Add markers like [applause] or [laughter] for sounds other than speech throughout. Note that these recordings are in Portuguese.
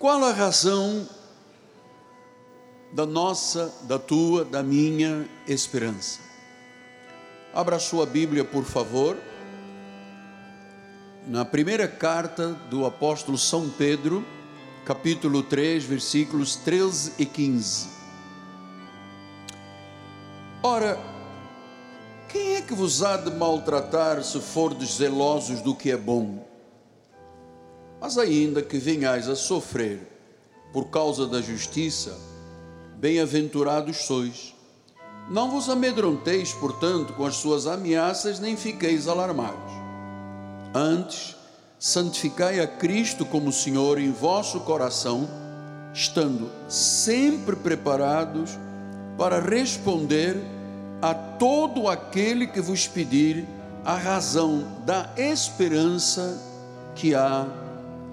Qual a razão da nossa, da tua, da minha esperança? Abra sua Bíblia, por favor. Na primeira carta do apóstolo São Pedro, capítulo 3, versículos 13 e 15. Ora, quem é que vos há de maltratar se fordes zelosos do que é bom? Mas ainda que venhais a sofrer por causa da justiça, bem-aventurados sois. Não vos amedronteis, portanto, com as suas ameaças, nem fiqueis alarmados. Antes, santificai a Cristo como Senhor em vosso coração, estando sempre preparados para responder a todo aquele que vos pedir a razão da esperança que há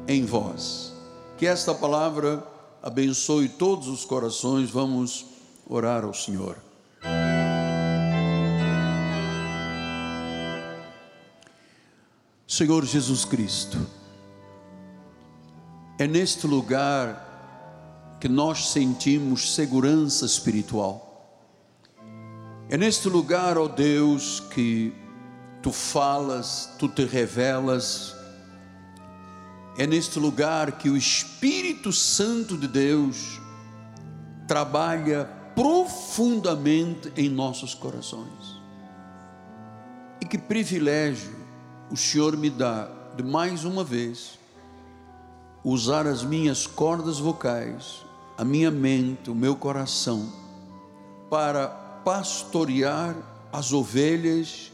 em vós. Que esta palavra abençoe todos os corações. Vamos orar ao Senhor. Senhor Jesus Cristo, é neste lugar que nós sentimos segurança espiritual. É neste lugar, ó Deus, que tu falas, tu te revelas, é neste lugar que o Espírito Santo de Deus trabalha profundamente em nossos corações. E que privilégio o Senhor me dá de mais uma vez usar as minhas cordas vocais, a minha mente, o meu coração, para pastorear as ovelhas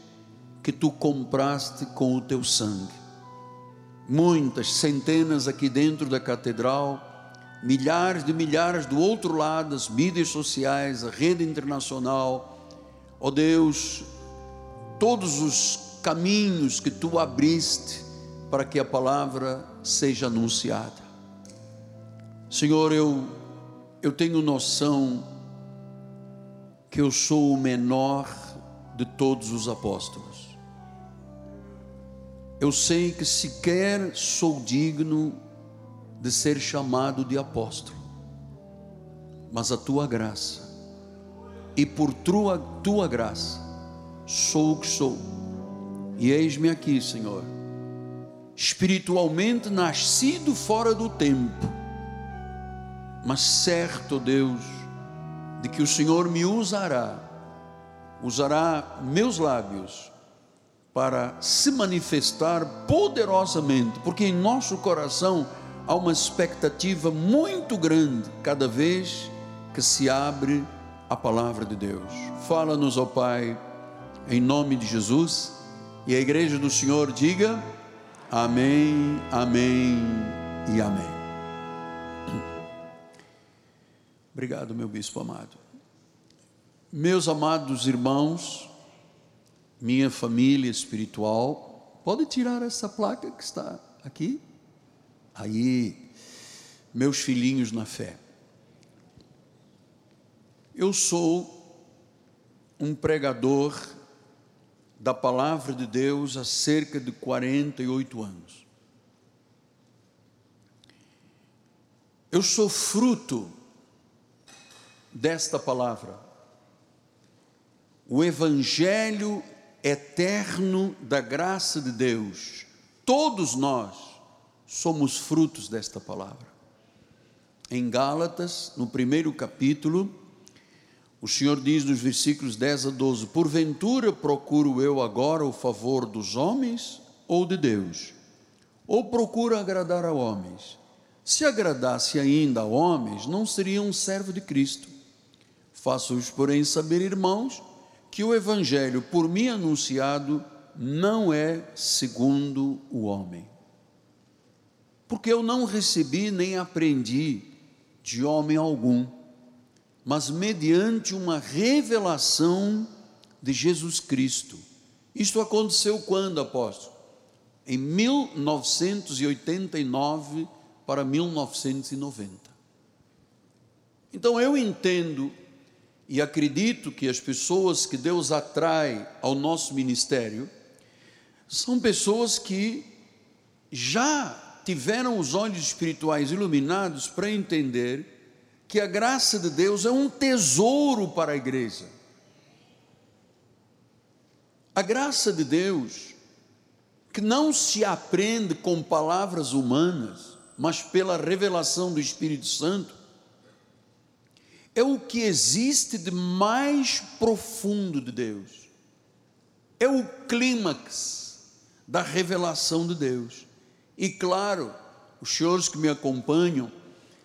que tu compraste com o teu sangue muitas, centenas aqui dentro da catedral, milhares de milhares do outro lado, as mídias sociais, a rede internacional. Ó oh Deus, todos os caminhos que tu abriste para que a palavra seja anunciada. Senhor, eu eu tenho noção que eu sou o menor de todos os apóstolos. Eu sei que sequer sou digno de ser chamado de apóstolo, mas a tua graça, e por tua, tua graça, sou o que sou, e eis-me aqui, Senhor, espiritualmente nascido fora do tempo, mas certo, Deus, de que o Senhor me usará, usará meus lábios, para se manifestar poderosamente, porque em nosso coração há uma expectativa muito grande cada vez que se abre a palavra de Deus. Fala-nos, ó Pai, em nome de Jesus, e a igreja do Senhor diga: Amém, Amém e Amém. Obrigado, meu bispo amado. Meus amados irmãos, minha família espiritual. Pode tirar essa placa que está aqui? Aí, meus filhinhos na fé. Eu sou um pregador da palavra de Deus há cerca de 48 anos. Eu sou fruto desta palavra. O Evangelho eterno da graça de Deus. Todos nós somos frutos desta palavra. Em Gálatas, no primeiro capítulo, o Senhor diz nos versículos 10 a 12: Porventura procuro eu agora o favor dos homens ou de Deus? Ou procuro agradar a homens? Se agradasse ainda a homens, não seria um servo de Cristo. Faço-os, porém, saber, irmãos, que o evangelho por mim anunciado não é segundo o homem. Porque eu não recebi nem aprendi de homem algum, mas mediante uma revelação de Jesus Cristo. Isto aconteceu quando, apóstolo? Em 1989 para 1990. Então eu entendo e acredito que as pessoas que Deus atrai ao nosso ministério são pessoas que já tiveram os olhos espirituais iluminados para entender que a graça de Deus é um tesouro para a igreja. A graça de Deus, que não se aprende com palavras humanas, mas pela revelação do Espírito Santo, é o que existe de mais profundo de Deus, é o clímax da revelação de Deus. E claro, os senhores que me acompanham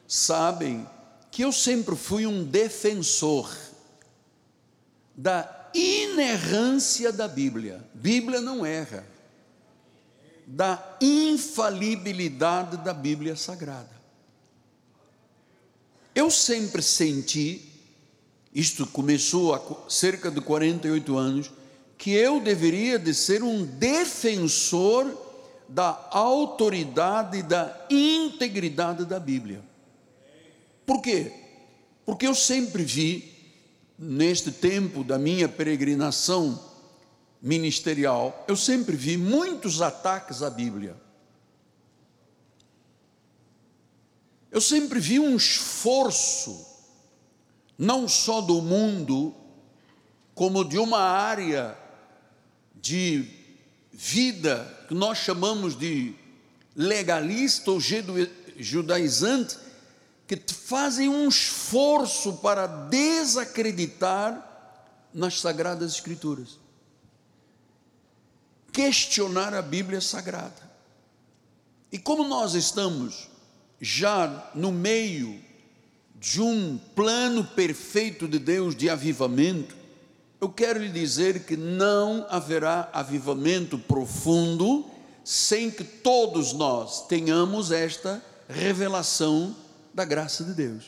sabem que eu sempre fui um defensor da inerrância da Bíblia. Bíblia não erra. Da infalibilidade da Bíblia Sagrada. Eu sempre senti, isto começou há cerca de 48 anos, que eu deveria de ser um defensor da autoridade e da integridade da Bíblia. Por quê? Porque eu sempre vi, neste tempo da minha peregrinação ministerial, eu sempre vi muitos ataques à Bíblia. Eu sempre vi um esforço, não só do mundo, como de uma área de vida que nós chamamos de legalista ou judaizante, que fazem um esforço para desacreditar nas Sagradas Escrituras, questionar a Bíblia Sagrada. E como nós estamos já no meio de um plano perfeito de Deus de avivamento, eu quero lhe dizer que não haverá avivamento profundo sem que todos nós tenhamos esta revelação da graça de Deus.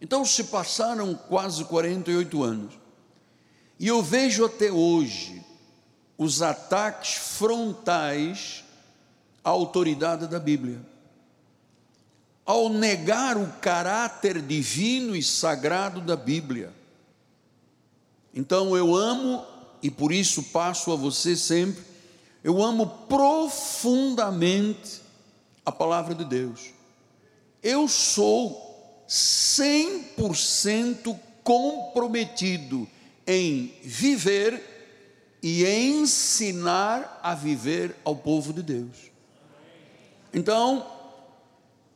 Então se passaram quase 48 anos, e eu vejo até hoje os ataques frontais a autoridade da Bíblia. Ao negar o caráter divino e sagrado da Bíblia. Então eu amo, e por isso passo a você sempre, eu amo profundamente a palavra de Deus. Eu sou 100% comprometido em viver e ensinar a viver ao povo de Deus. Então,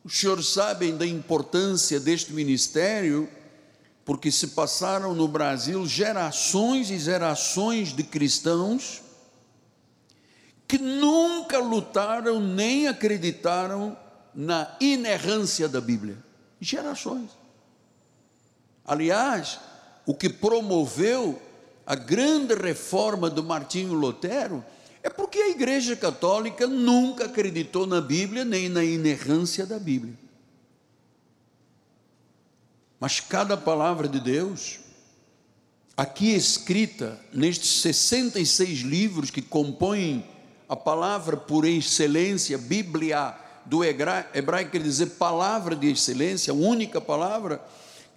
os senhores sabem da importância deste ministério, porque se passaram no Brasil gerações e gerações de cristãos que nunca lutaram nem acreditaram na inerrância da Bíblia. Gerações. Aliás, o que promoveu a grande reforma do Martinho Lutero é porque a Igreja Católica nunca acreditou na Bíblia nem na inerrância da Bíblia. Mas cada palavra de Deus, aqui escrita nestes 66 livros que compõem a palavra por excelência, Bíblia, do hebraico quer dizer palavra de excelência, única palavra,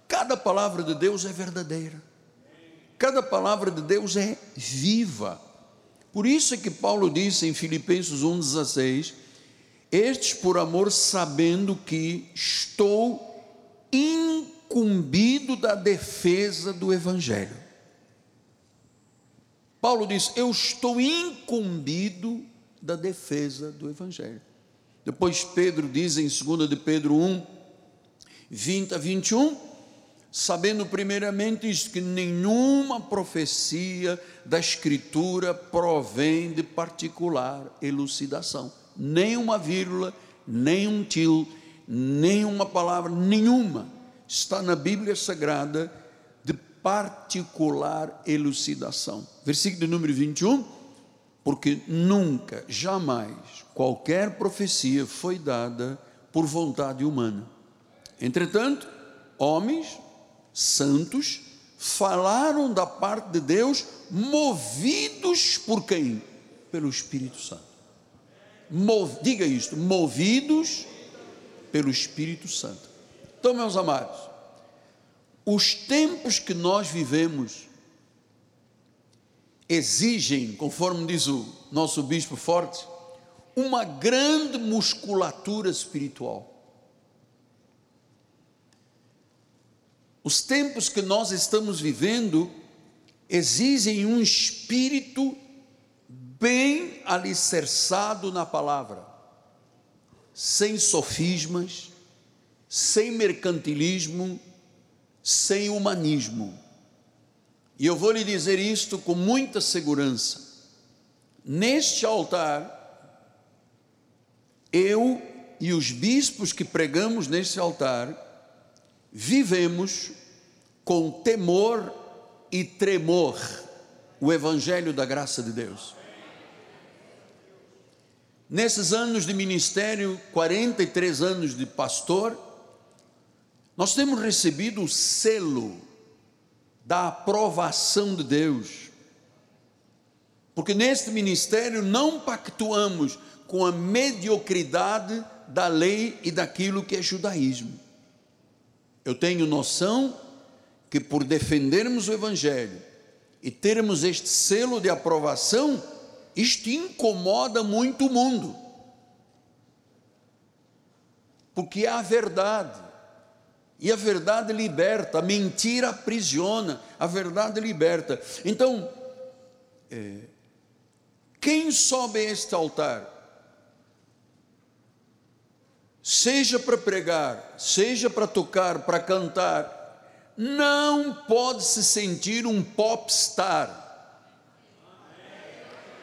cada palavra de Deus é verdadeira, cada palavra de Deus é viva. Por isso é que Paulo disse em Filipenses 1,16: Estes por amor, sabendo que estou incumbido da defesa do Evangelho. Paulo diz: Eu estou incumbido da defesa do Evangelho. Depois Pedro diz em 2 de Pedro 1, 20 a 21, sabendo primeiramente isto, que nenhuma profecia da Escritura provém de particular elucidação, nem uma vírgula, nem um til, nem uma palavra, nenhuma está na Bíblia Sagrada de particular elucidação. Versículo número 21, porque nunca, jamais, qualquer profecia foi dada por vontade humana. Entretanto, homens santos falaram da parte de Deus, movidos por quem? Pelo Espírito Santo. Mov, diga isto: movidos pelo Espírito Santo. Então, meus amados, os tempos que nós vivemos exigem, conforme diz o nosso bispo forte, uma grande musculatura espiritual. Os tempos que nós estamos vivendo exigem um espírito bem alicerçado na palavra, sem sofismas, sem mercantilismo, sem humanismo. E eu vou lhe dizer isto com muita segurança. Neste altar, eu e os bispos que pregamos neste altar, vivemos com temor e tremor o Evangelho da graça de Deus. Nesses anos de ministério, 43 anos de pastor, nós temos recebido o selo da aprovação de Deus. Porque neste ministério não pactuamos com a mediocridade da lei e daquilo que é judaísmo. Eu tenho noção que por defendermos o Evangelho e termos este selo de aprovação, isto incomoda muito o mundo. Porque é a verdade. E a verdade liberta, a mentira aprisiona, a verdade liberta. Então, é, quem sobe a este altar, seja para pregar, seja para tocar, para cantar, não pode se sentir um popstar.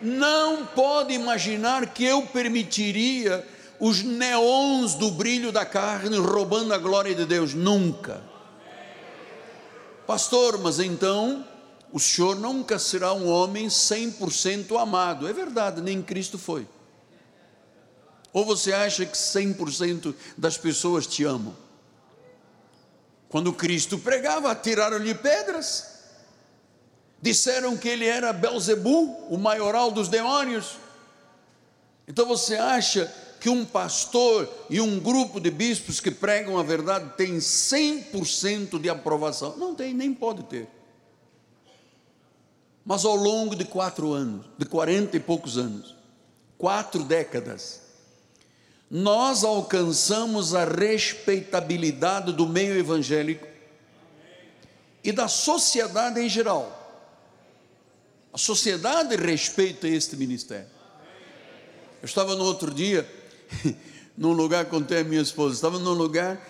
Não pode imaginar que eu permitiria os neons do brilho da carne roubando a glória de Deus, nunca. Pastor, mas então o senhor nunca será um homem 100% amado. É verdade, nem Cristo foi. Ou você acha que 100% das pessoas te amam? Quando Cristo pregava, atiraram-lhe pedras. Disseram que ele era Belzebu, o maioral dos demônios. Então você acha que um pastor e um grupo de bispos que pregam a verdade tem 100% de aprovação. Não tem, nem pode ter. Mas ao longo de quatro anos, de quarenta e poucos anos, quatro décadas, nós alcançamos a respeitabilidade do meio evangélico e da sociedade em geral. A sociedade respeita este ministério. Eu estava no outro dia [laughs] num lugar, contei a minha esposa, estava num lugar,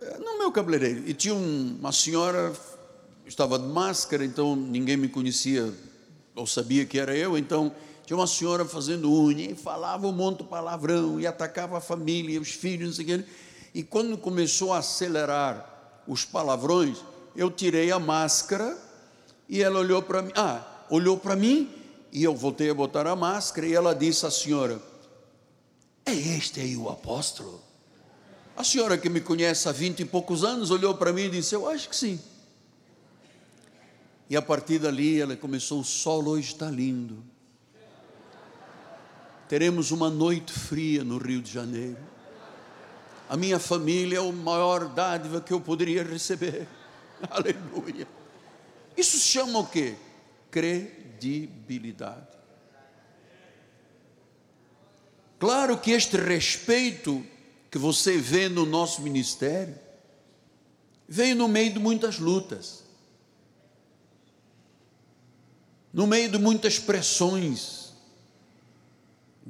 eh, no meu cabeleireiro, e tinha uma senhora, estava de máscara, então ninguém me conhecia, ou sabia que era eu, então tinha uma senhora fazendo unha, e falava um monte de palavrão, e atacava a família, os filhos, não sei o que, e quando começou a acelerar os palavrões, eu tirei a máscara, e ela olhou para mim, ah, olhou para mim, e eu voltei a botar a máscara, e ela disse à senhora, é este aí o apóstolo? A senhora que me conhece há vinte e poucos anos olhou para mim e disse: Eu acho que sim. E a partir dali ela começou: O sol hoje está lindo. Teremos uma noite fria no Rio de Janeiro. A minha família é a maior dádiva que eu poderia receber. [laughs] Aleluia. Isso se chama o quê? Credibilidade. Claro que este respeito que você vê no nosso ministério veio no meio de muitas lutas, no meio de muitas pressões,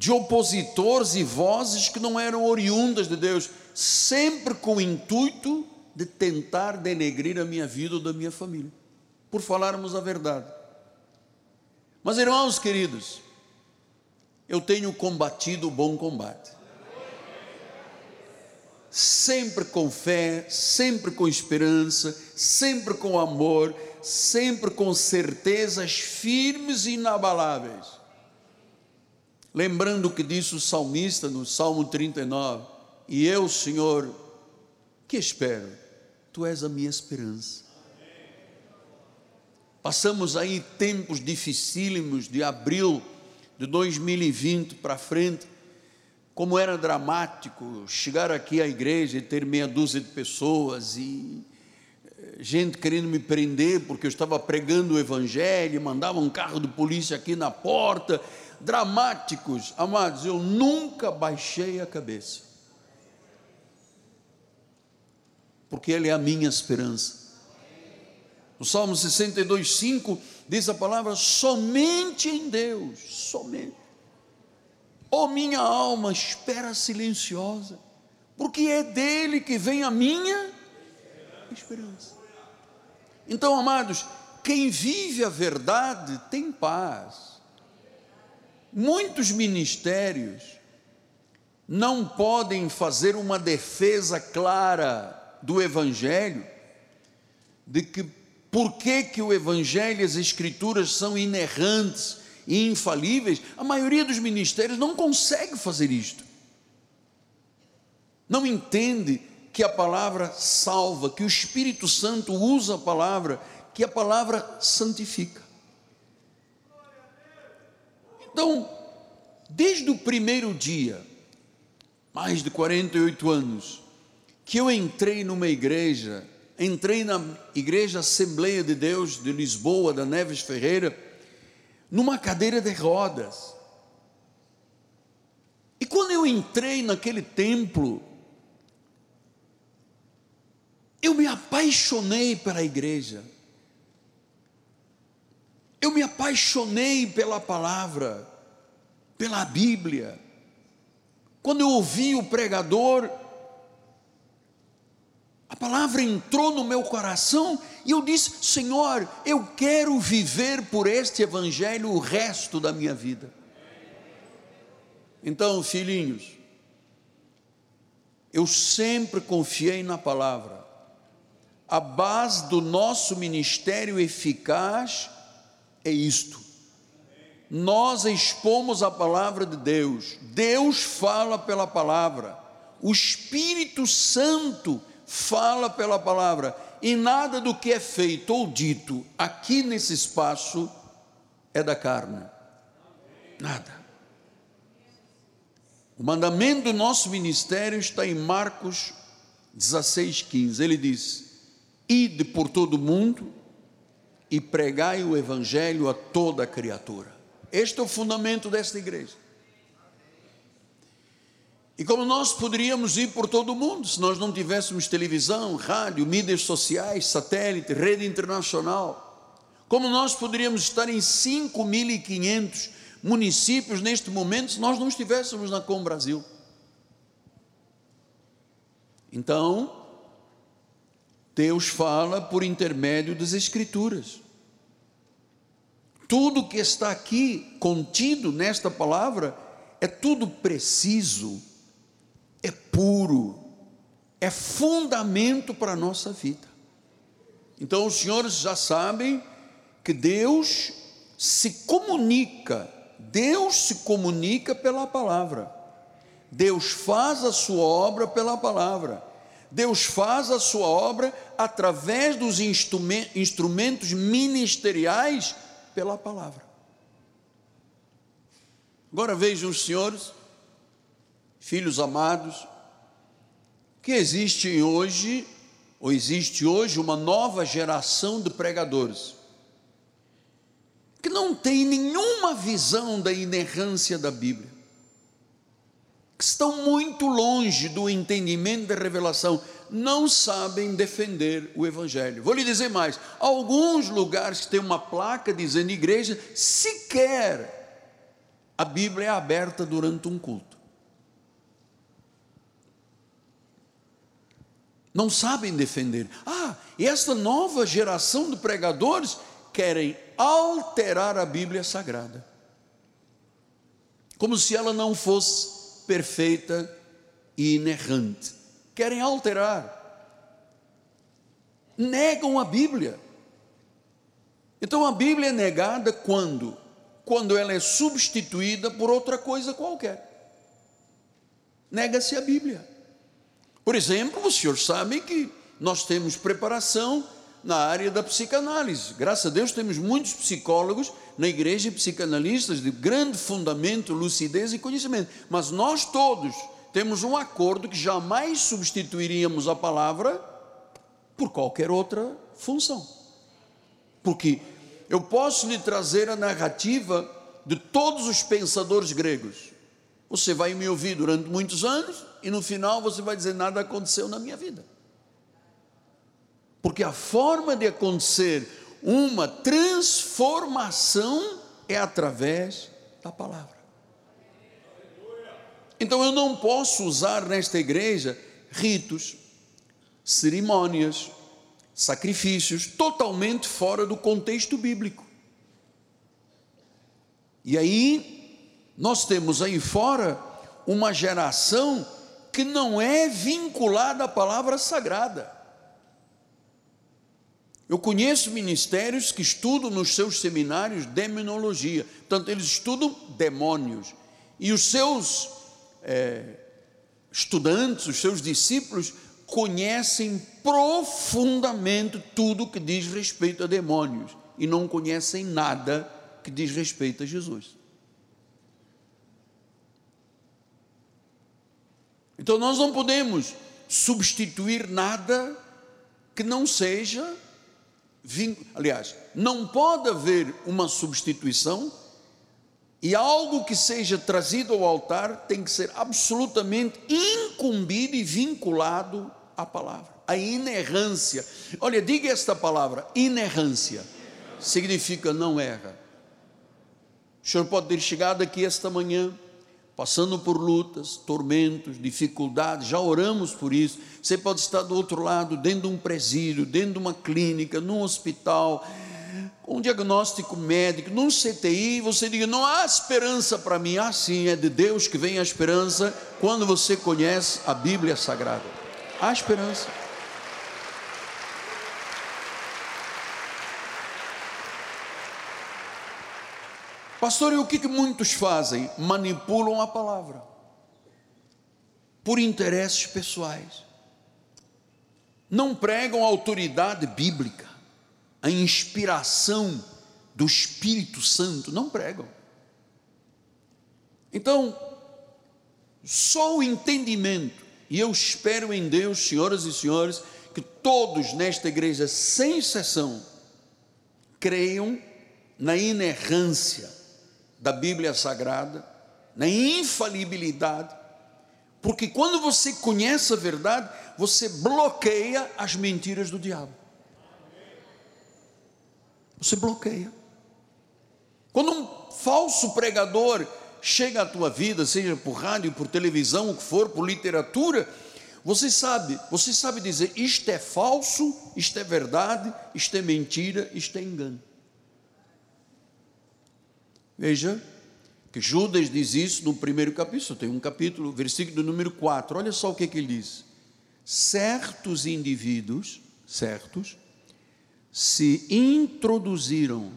de opositores e vozes que não eram oriundas de Deus, sempre com o intuito de tentar denegrir a minha vida ou da minha família, por falarmos a verdade. Mas irmãos queridos, eu tenho combatido o bom combate. Sempre com fé, sempre com esperança, sempre com amor, sempre com certezas firmes e inabaláveis. Lembrando o que disse o salmista no Salmo 39: E eu, Senhor, que espero? Tu és a minha esperança. Passamos aí tempos dificílimos de abril de 2020 para frente, como era dramático chegar aqui à igreja e ter meia dúzia de pessoas e eh, gente querendo me prender porque eu estava pregando o evangelho, mandava um carro de polícia aqui na porta, dramáticos, amados, eu nunca baixei a cabeça. Porque Ele é a minha esperança. O Salmo 62, 5 diz a palavra: somente em Deus, somente. Ó oh, minha alma, espera silenciosa, porque é dele que vem a minha esperança. Então, amados, quem vive a verdade tem paz. Muitos ministérios não podem fazer uma defesa clara do Evangelho, de que por que, que o Evangelho e as Escrituras são inerrantes e infalíveis, a maioria dos ministérios não consegue fazer isto. Não entende que a palavra salva, que o Espírito Santo usa a palavra, que a palavra santifica. Então, desde o primeiro dia, mais de 48 anos, que eu entrei numa igreja, entrei na Igreja Assembleia de Deus de Lisboa, da Neves Ferreira, numa cadeira de rodas. E quando eu entrei naquele templo, eu me apaixonei pela igreja. Eu me apaixonei pela palavra, pela Bíblia. Quando eu ouvi o pregador, a palavra entrou no meu coração e eu disse: Senhor, eu quero viver por este Evangelho o resto da minha vida. Então, filhinhos, eu sempre confiei na palavra. A base do nosso ministério eficaz é isto. Nós expomos a palavra de Deus, Deus fala pela palavra, o Espírito Santo fala pela palavra, e nada do que é feito ou dito aqui nesse espaço é da carne. Nada. O mandamento do nosso ministério está em Marcos 16,15. Ele diz: Ide por todo o mundo e pregai o evangelho a toda criatura. Este é o fundamento desta igreja. E como nós poderíamos ir por todo o mundo se nós não tivéssemos televisão, rádio, mídias sociais, satélite, rede internacional? Como nós poderíamos estar em 5.500 municípios neste momento se nós não estivéssemos na Com Brasil? Então, Deus fala por intermédio das Escrituras. Tudo que está aqui contido nesta palavra é tudo preciso, é puro, é fundamento para a nossa vida. Então, os senhores já sabem que Deus se comunica, Deus se comunica pela palavra, Deus faz a sua obra pela palavra. Deus faz a sua obra através dos instrumentos ministeriais pela palavra. Agora vejam senhores, filhos amados, que existe hoje, ou existe hoje, uma nova geração de pregadores, que não tem nenhuma visão da inerrância da Bíblia que estão muito longe do entendimento da revelação, não sabem defender o Evangelho. Vou lhe dizer mais: alguns lugares que tem uma placa dizendo igreja, sequer a Bíblia é aberta durante um culto. Não sabem defender. Ah, e esta nova geração de pregadores querem alterar a Bíblia Sagrada, como se ela não fosse perfeita e inerrante. Querem alterar. Negam a Bíblia. Então a Bíblia é negada quando? Quando ela é substituída por outra coisa qualquer. Nega-se a Bíblia. Por exemplo, os senhores sabem que nós temos preparação na área da psicanálise. Graças a Deus temos muitos psicólogos na igreja psicanalistas de grande fundamento, lucidez e conhecimento. Mas nós todos temos um acordo que jamais substituiríamos a palavra por qualquer outra função. Porque eu posso lhe trazer a narrativa de todos os pensadores gregos. Você vai me ouvir durante muitos anos e no final você vai dizer: nada aconteceu na minha vida. Porque a forma de acontecer uma transformação é através da palavra. Então eu não posso usar nesta igreja ritos, cerimônias, sacrifícios totalmente fora do contexto bíblico. E aí, nós temos aí fora uma geração que não é vinculada à palavra sagrada. Eu conheço ministérios que estudam nos seus seminários demonologia, portanto, eles estudam demônios, e os seus é, estudantes, os seus discípulos, conhecem profundamente tudo que diz respeito a demônios e não conhecem nada que diz respeito a Jesus. Então nós não podemos substituir nada que não seja, aliás, não pode haver uma substituição e algo que seja trazido ao altar tem que ser absolutamente incumbido e vinculado à palavra. A inerrância. Olha, diga esta palavra: inerrância. Significa não erra. O senhor pode ter chegado aqui esta manhã, passando por lutas, tormentos, dificuldades, já oramos por isso. Você pode estar do outro lado, dentro de um presídio, dentro de uma clínica, num hospital um diagnóstico médico, num CTI, você diga: não há esperança para mim. Ah, sim, é de Deus que vem a esperança quando você conhece a Bíblia Sagrada. Há esperança. Pastor, e o que, que muitos fazem? Manipulam a palavra por interesses pessoais. Não pregam autoridade bíblica a inspiração do Espírito Santo, não pregam. Então, só o entendimento, e eu espero em Deus, senhoras e senhores, que todos nesta igreja, sem exceção, creiam na inerrância da Bíblia Sagrada, na infalibilidade, porque quando você conhece a verdade, você bloqueia as mentiras do diabo. Você bloqueia. Quando um falso pregador chega à tua vida, seja por rádio, por televisão, o que for, por literatura, você sabe, você sabe dizer isto é falso, isto é verdade, isto é mentira, isto é engano. Veja que Judas diz isso no primeiro capítulo, tem um capítulo, versículo número 4. Olha só o que, que ele diz: certos indivíduos, certos, se introduziram.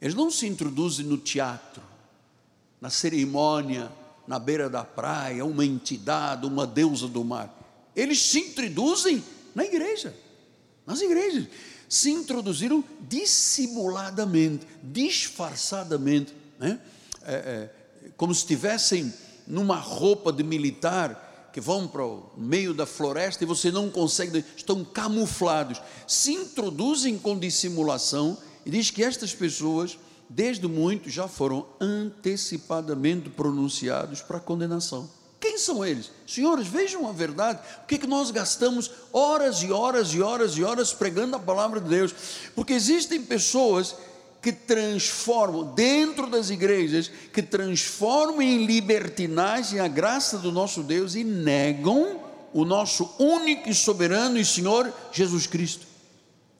Eles não se introduzem no teatro, na cerimônia, na beira da praia, uma entidade, uma deusa do mar. Eles se introduzem na igreja, nas igrejas. Se introduziram dissimuladamente, disfarçadamente, né? É, é, como se estivessem numa roupa de militar que vão para o meio da floresta e você não consegue, estão camuflados, se introduzem com dissimulação e diz que estas pessoas, desde muito, já foram antecipadamente pronunciados para condenação. Quem são eles? Senhores, vejam a verdade. Por que, que nós gastamos horas e horas e horas e horas pregando a palavra de Deus? Porque existem pessoas que transformam, dentro das igrejas, que transformam em libertinagem a graça do nosso Deus e negam o nosso único e soberano e Senhor Jesus Cristo.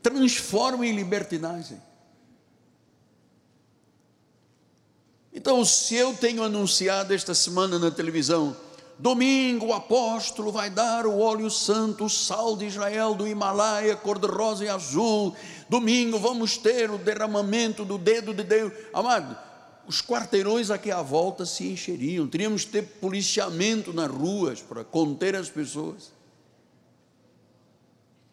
Transformam em libertinagem. Então, se eu tenho anunciado esta semana na televisão, Domingo o apóstolo vai dar o óleo santo, o sal de Israel do Himalaia, cor-de-rosa e azul. Domingo vamos ter o derramamento do dedo de Deus. Amado, os quarteirões aqui à volta se encheriam. Teríamos que ter policiamento nas ruas para conter as pessoas.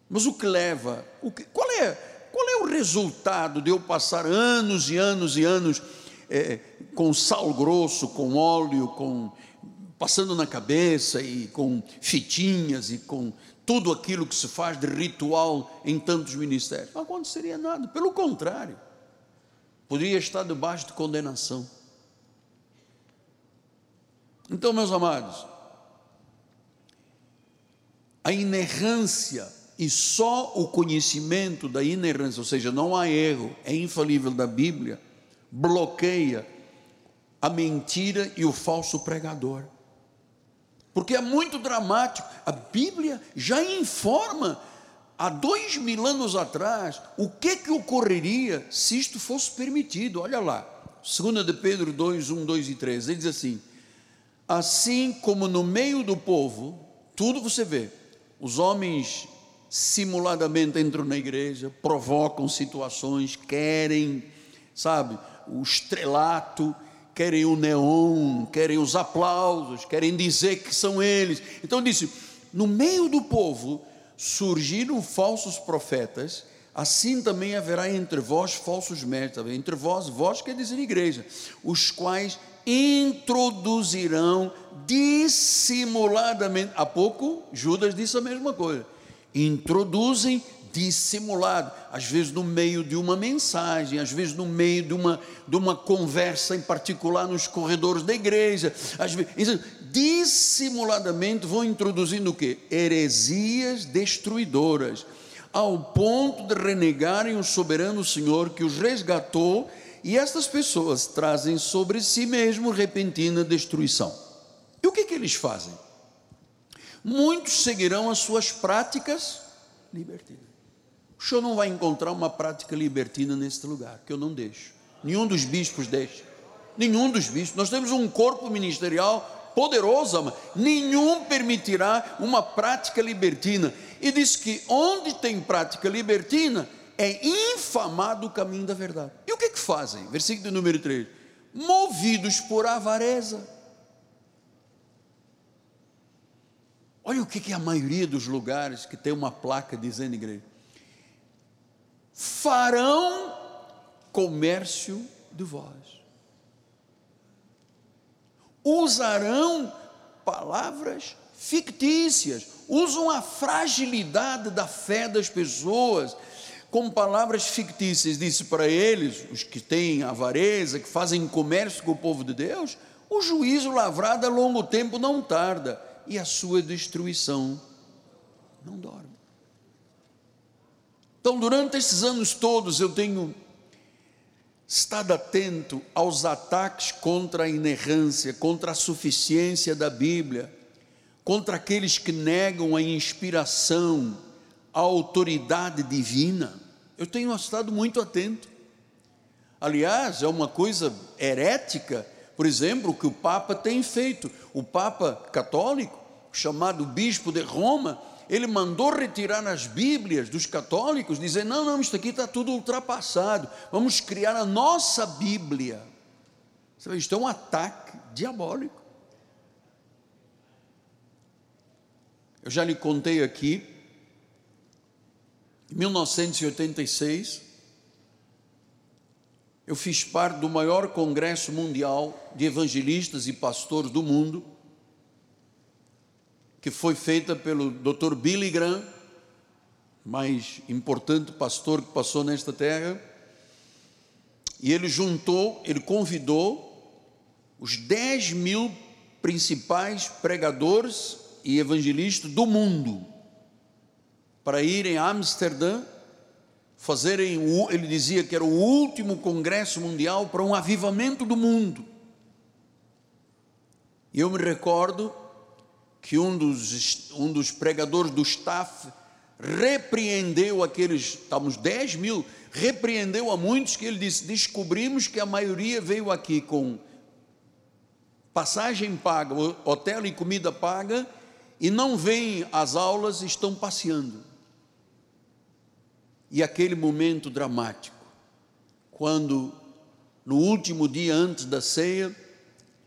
Mas o que leva? O que, qual, é, qual é o resultado de eu passar anos e anos e anos é, com sal grosso, com óleo, com passando na cabeça e com fitinhas e com tudo aquilo que se faz de ritual em tantos ministérios. Não aconteceria nada, pelo contrário, poderia estar debaixo de condenação. Então, meus amados, a inerrância e só o conhecimento da inerrância, ou seja, não há erro, é infalível da Bíblia, bloqueia a mentira e o falso pregador. Porque é muito dramático. A Bíblia já informa há dois mil anos atrás o que que ocorreria se isto fosse permitido. Olha lá, 2 de Pedro 2, 1, 2 e 3, ele diz assim: Assim como no meio do povo, tudo você vê, os homens simuladamente entram na igreja, provocam situações, querem, sabe, o estrelato, querem o neon, querem os aplausos, querem dizer que são eles. Então disse: no meio do povo surgiram falsos profetas, assim também haverá entre vós falsos mestres. Entre vós, vós quer dizer igreja, os quais introduzirão dissimuladamente. Há pouco Judas disse a mesma coisa. Introduzem dissimulado, às vezes no meio de uma mensagem, às vezes no meio de uma, de uma conversa em particular nos corredores da igreja, às vezes, dissimuladamente vão introduzindo o que? Heresias destruidoras, ao ponto de renegarem o soberano Senhor que os resgatou, e estas pessoas trazem sobre si mesmo repentina destruição. E o que, que eles fazem? Muitos seguirão as suas práticas libertinas. O senhor não vai encontrar uma prática libertina neste lugar, que eu não deixo. Nenhum dos bispos deixa. Nenhum dos bispos. Nós temos um corpo ministerial poderoso, mas nenhum permitirá uma prática libertina. E diz que onde tem prática libertina, é infamado o caminho da verdade. E o que que fazem? Versículo número 3. Movidos por avareza. Olha o que, que é a maioria dos lugares que tem uma placa dizendo igreja farão comércio de vós. Usarão palavras fictícias, usam a fragilidade da fé das pessoas com palavras fictícias. Disse para eles, os que têm avareza, que fazem comércio com o povo de Deus, o juízo lavrado a longo tempo não tarda e a sua destruição não dorme. Então, durante esses anos todos, eu tenho estado atento aos ataques contra a inerrância, contra a suficiência da Bíblia, contra aqueles que negam a inspiração, a autoridade divina. Eu tenho estado muito atento. Aliás, é uma coisa herética, por exemplo, que o Papa tem feito. O Papa católico, chamado Bispo de Roma, ele mandou retirar as Bíblias dos católicos, dizer: não, não, isso aqui está tudo ultrapassado, vamos criar a nossa Bíblia. Isto é um ataque diabólico. Eu já lhe contei aqui, em 1986, eu fiz parte do maior congresso mundial de evangelistas e pastores do mundo que foi feita pelo Dr. Billy Graham, mais importante pastor que passou nesta terra, e ele juntou, ele convidou os 10 mil principais pregadores e evangelistas do mundo para irem a Amsterdã fazerem, ele dizia que era o último congresso mundial para um avivamento do mundo. E eu me recordo que um dos, um dos pregadores do staff repreendeu aqueles, estamos 10 mil, repreendeu a muitos que ele disse: descobrimos que a maioria veio aqui com passagem paga, hotel e comida paga, e não vêm às aulas, estão passeando. E aquele momento dramático, quando no último dia antes da ceia,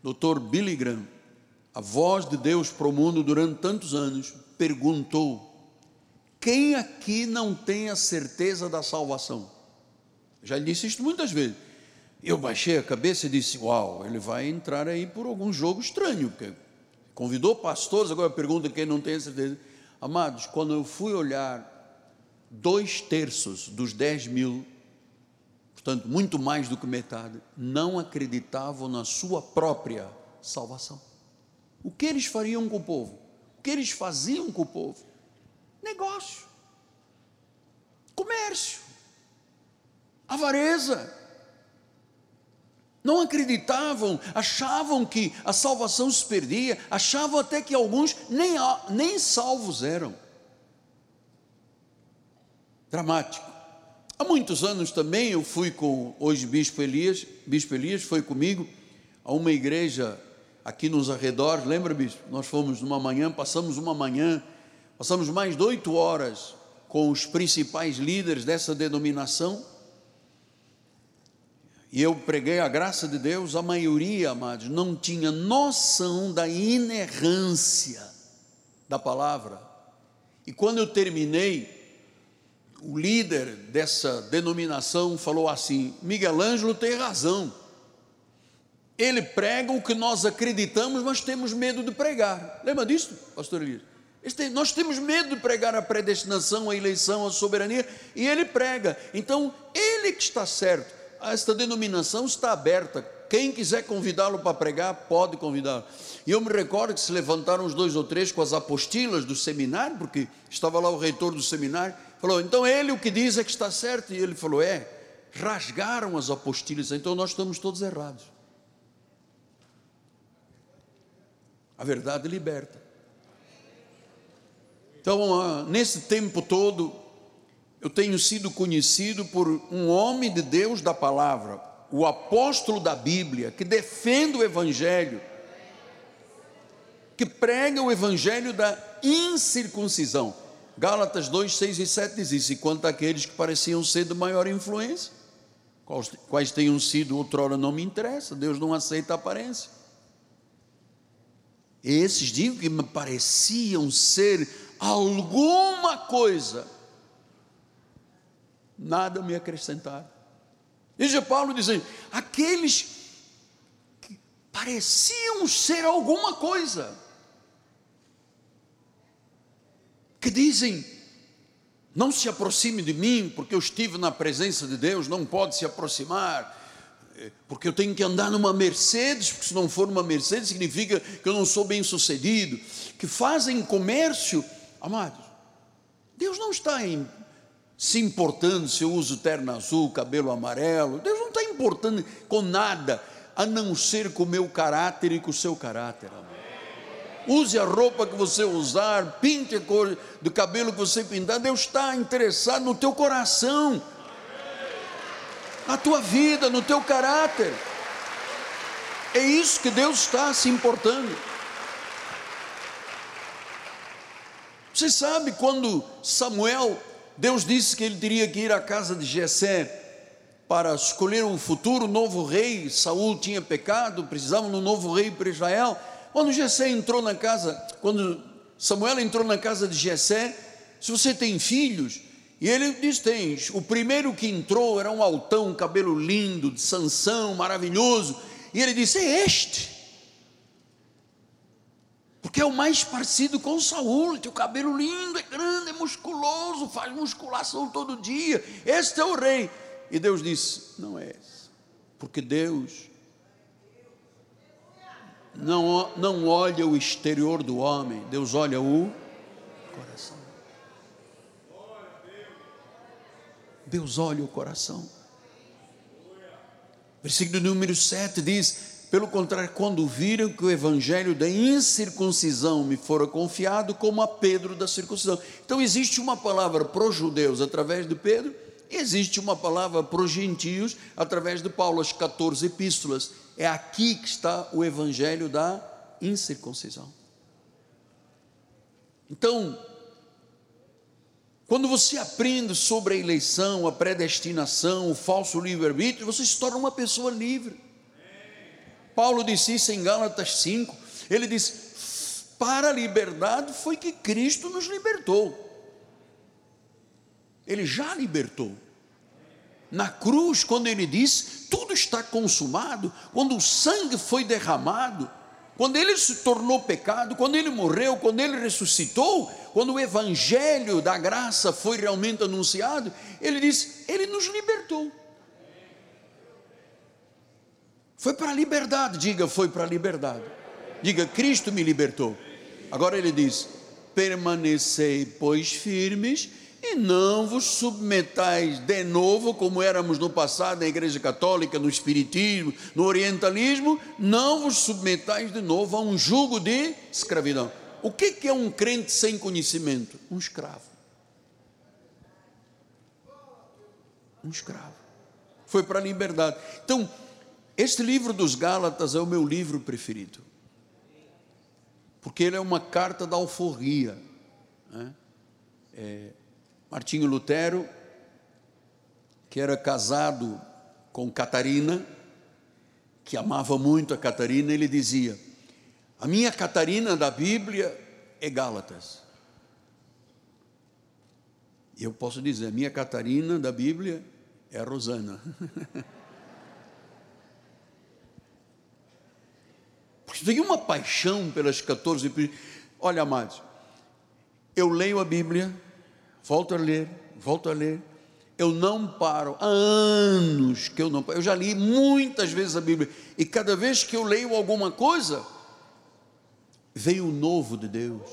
Dr. Billy Graham a voz de Deus para o mundo durante tantos anos, perguntou: quem aqui não tem a certeza da salvação? Já lhe disse isto muitas vezes. Eu baixei a cabeça e disse: Uau, ele vai entrar aí por algum jogo estranho, porque convidou pastores, agora pergunta quem não tem a certeza. Amados, quando eu fui olhar, dois terços dos dez mil, portanto, muito mais do que metade, não acreditavam na sua própria salvação. O que eles fariam com o povo? O que eles faziam com o povo? Negócio, comércio, avareza. Não acreditavam, achavam que a salvação se perdia, achavam até que alguns nem, nem salvos eram. Dramático. Há muitos anos também eu fui com hoje Bispo Elias, Bispo Elias foi comigo a uma igreja aqui nos arredores, lembra, Bispo? Nós fomos numa manhã, passamos uma manhã, passamos mais de oito horas com os principais líderes dessa denominação e eu preguei a graça de Deus, a maioria, amados, não tinha noção da inerrância da palavra. E quando eu terminei, o líder dessa denominação falou assim: Miguel Ângelo tem razão. Ele prega o que nós acreditamos, mas temos medo de pregar. Lembra disso, pastor Elias? Nós temos medo de pregar a predestinação, a eleição, a soberania, e ele prega. Então, ele que está certo esta denominação está aberta. Quem quiser convidá-lo para pregar, pode convidá-lo. E eu me recordo que se levantaram os dois ou três com as apostilas do seminário, porque estava lá o reitor do seminário, falou: então ele o que diz é que está certo. E ele falou: é, rasgaram as apostilas, então nós estamos todos errados. A verdade liberta. Então, ah, nesse tempo todo, eu tenho sido conhecido por um homem de Deus da palavra, o apóstolo da Bíblia, que defende o Evangelho, que prega o Evangelho da incircuncisão. Gálatas 2, 6 e 7 diz isso, e quanto àqueles que pareciam ser de maior influência, quais, quais tenham sido outrora não me interessa, Deus não aceita a aparência. Esses digo que me pareciam ser alguma coisa, nada me acrescentaram. Veja Paulo dizendo: aqueles que pareciam ser alguma coisa, que dizem, não se aproxime de mim, porque eu estive na presença de Deus, não pode se aproximar, porque eu tenho que andar numa Mercedes, porque se não for uma Mercedes significa que eu não sou bem sucedido, que fazem comércio, amados, Deus não está em se importando se eu uso terno azul, cabelo amarelo. Deus não está importando com nada, a não ser com o meu caráter e com o seu caráter. Use a roupa que você usar, pinte a cor do cabelo que você pintar. Deus está interessado no teu coração, na tua vida, no teu caráter. É isso que Deus está se importando. Você sabe quando Samuel Deus disse que ele teria que ir à casa de Jessé para escolher um futuro novo rei. Saul tinha pecado, precisava de um novo rei para Israel. Quando Jessé entrou na casa, quando Samuel entrou na casa de Jessé, se você tem filhos, e ele diz: tem. O primeiro que entrou era um altão, cabelo lindo, de Sansão, maravilhoso. E ele disse: É este porque é o mais parecido com Saul, tem o cabelo lindo, é grande, é musculoso, faz musculação todo dia. Este é o rei. E Deus disse: Não é esse, porque Deus não, não olha o exterior do homem, Deus olha o coração. Deus olha o coração. Versículo número 7 diz: pelo contrário, quando viram que o evangelho da incircuncisão me fora confiado, como a Pedro da circuncisão. Então, existe uma palavra para os judeus através de Pedro, e existe uma palavra para os gentios através de Paulo, as 14 epístolas. É aqui que está o evangelho da incircuncisão. Então, quando você aprende sobre a eleição, a predestinação, o falso livre-arbítrio, você se torna uma pessoa livre. Paulo disse isso em Gálatas 5. Ele diz: Para a liberdade foi que Cristo nos libertou. Ele já libertou. Na cruz, quando ele diz: Tudo está consumado, quando o sangue foi derramado, quando ele se tornou pecado, quando ele morreu, quando ele ressuscitou, quando o evangelho da graça foi realmente anunciado, ele diz: Ele nos libertou. Foi para a liberdade, diga, foi para a liberdade. Diga, Cristo me libertou. Agora ele diz: permanecei, pois, firmes e não vos submetais de novo, como éramos no passado na Igreja Católica, no Espiritismo, no Orientalismo, não vos submetais de novo a um jugo de escravidão. O que é um crente sem conhecimento? Um escravo. Um escravo. Foi para a liberdade. Então, este livro dos Gálatas é o meu livro preferido. Porque ele é uma carta da alforria. Né? É, Martinho Lutero, que era casado com Catarina, que amava muito a Catarina, ele dizia: A minha Catarina da Bíblia é Gálatas. E eu posso dizer: A minha Catarina da Bíblia é a Rosana. [laughs] Porque tem uma paixão pelas 14 Olha, amados, eu leio a Bíblia volto a ler, volto a ler. Eu não paro, há anos que eu não paro. Eu já li muitas vezes a Bíblia, e cada vez que eu leio alguma coisa, vem o novo de Deus,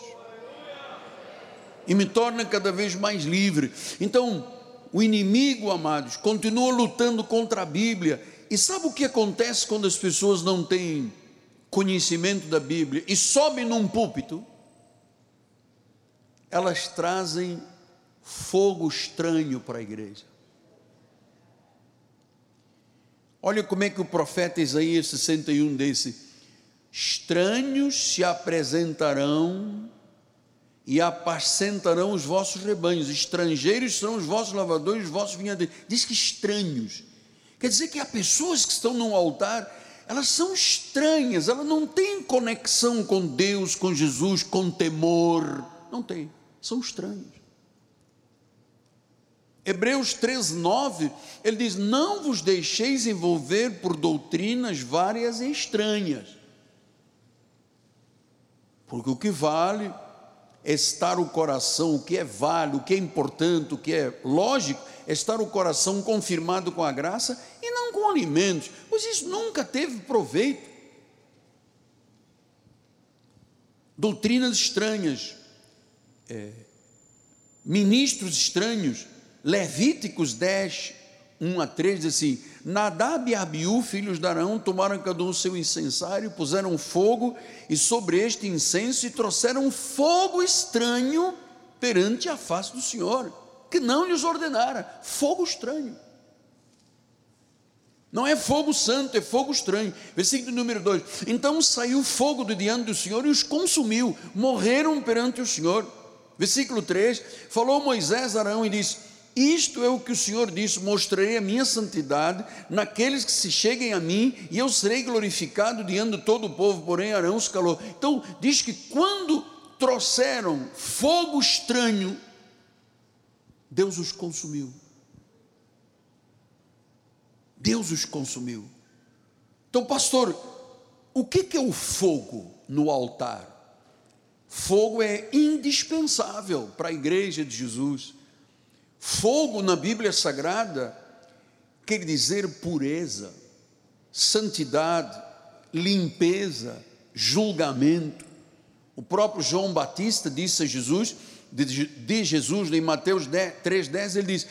e me torna cada vez mais livre. Então, o inimigo, amados, continua lutando contra a Bíblia, e sabe o que acontece quando as pessoas não têm conhecimento da Bíblia e sobem num púlpito? Elas trazem fogo estranho para a igreja. Olha como é que o profeta Isaías 61 disse: Estranhos se apresentarão e apacentarão os vossos rebanhos, estrangeiros são os vossos lavadores, os vossos vinhadeiros. Diz que estranhos. Quer dizer que há pessoas que estão no altar, elas são estranhas, elas não têm conexão com Deus, com Jesus, com temor. Não tem, são estranhos. Hebreus 13, 9, ele diz: Não vos deixeis envolver por doutrinas várias e estranhas, porque o que vale é estar o coração, o que é válido, o que é importante, o que é lógico, é estar o coração confirmado com a graça e não com alimentos, pois isso nunca teve proveito. Doutrinas estranhas, é, ministros estranhos, Levíticos 10, 1 a 3 diz assim: Nadab e Abiú, filhos de Arão, tomaram cada um seu incensário, puseram fogo, e sobre este incenso e trouxeram fogo estranho perante a face do Senhor, que não lhes ordenara, fogo estranho. Não é fogo santo, é fogo estranho. Versículo número 2: Então saiu fogo de diante do Senhor e os consumiu, morreram perante o Senhor. Versículo 3: Falou Moisés a Arão e disse: isto é o que o Senhor disse: mostrarei a minha santidade naqueles que se cheguem a mim, e eu serei glorificado diante de todo o povo, porém Arão se calou. Então, diz que quando trouxeram fogo estranho, Deus os consumiu. Deus os consumiu. Então, pastor, o que é o fogo no altar? Fogo é indispensável para a igreja de Jesus. Fogo na Bíblia Sagrada quer dizer pureza, santidade, limpeza, julgamento. O próprio João Batista disse a Jesus, de, Jesus, em Mateus 3,10, ele diz: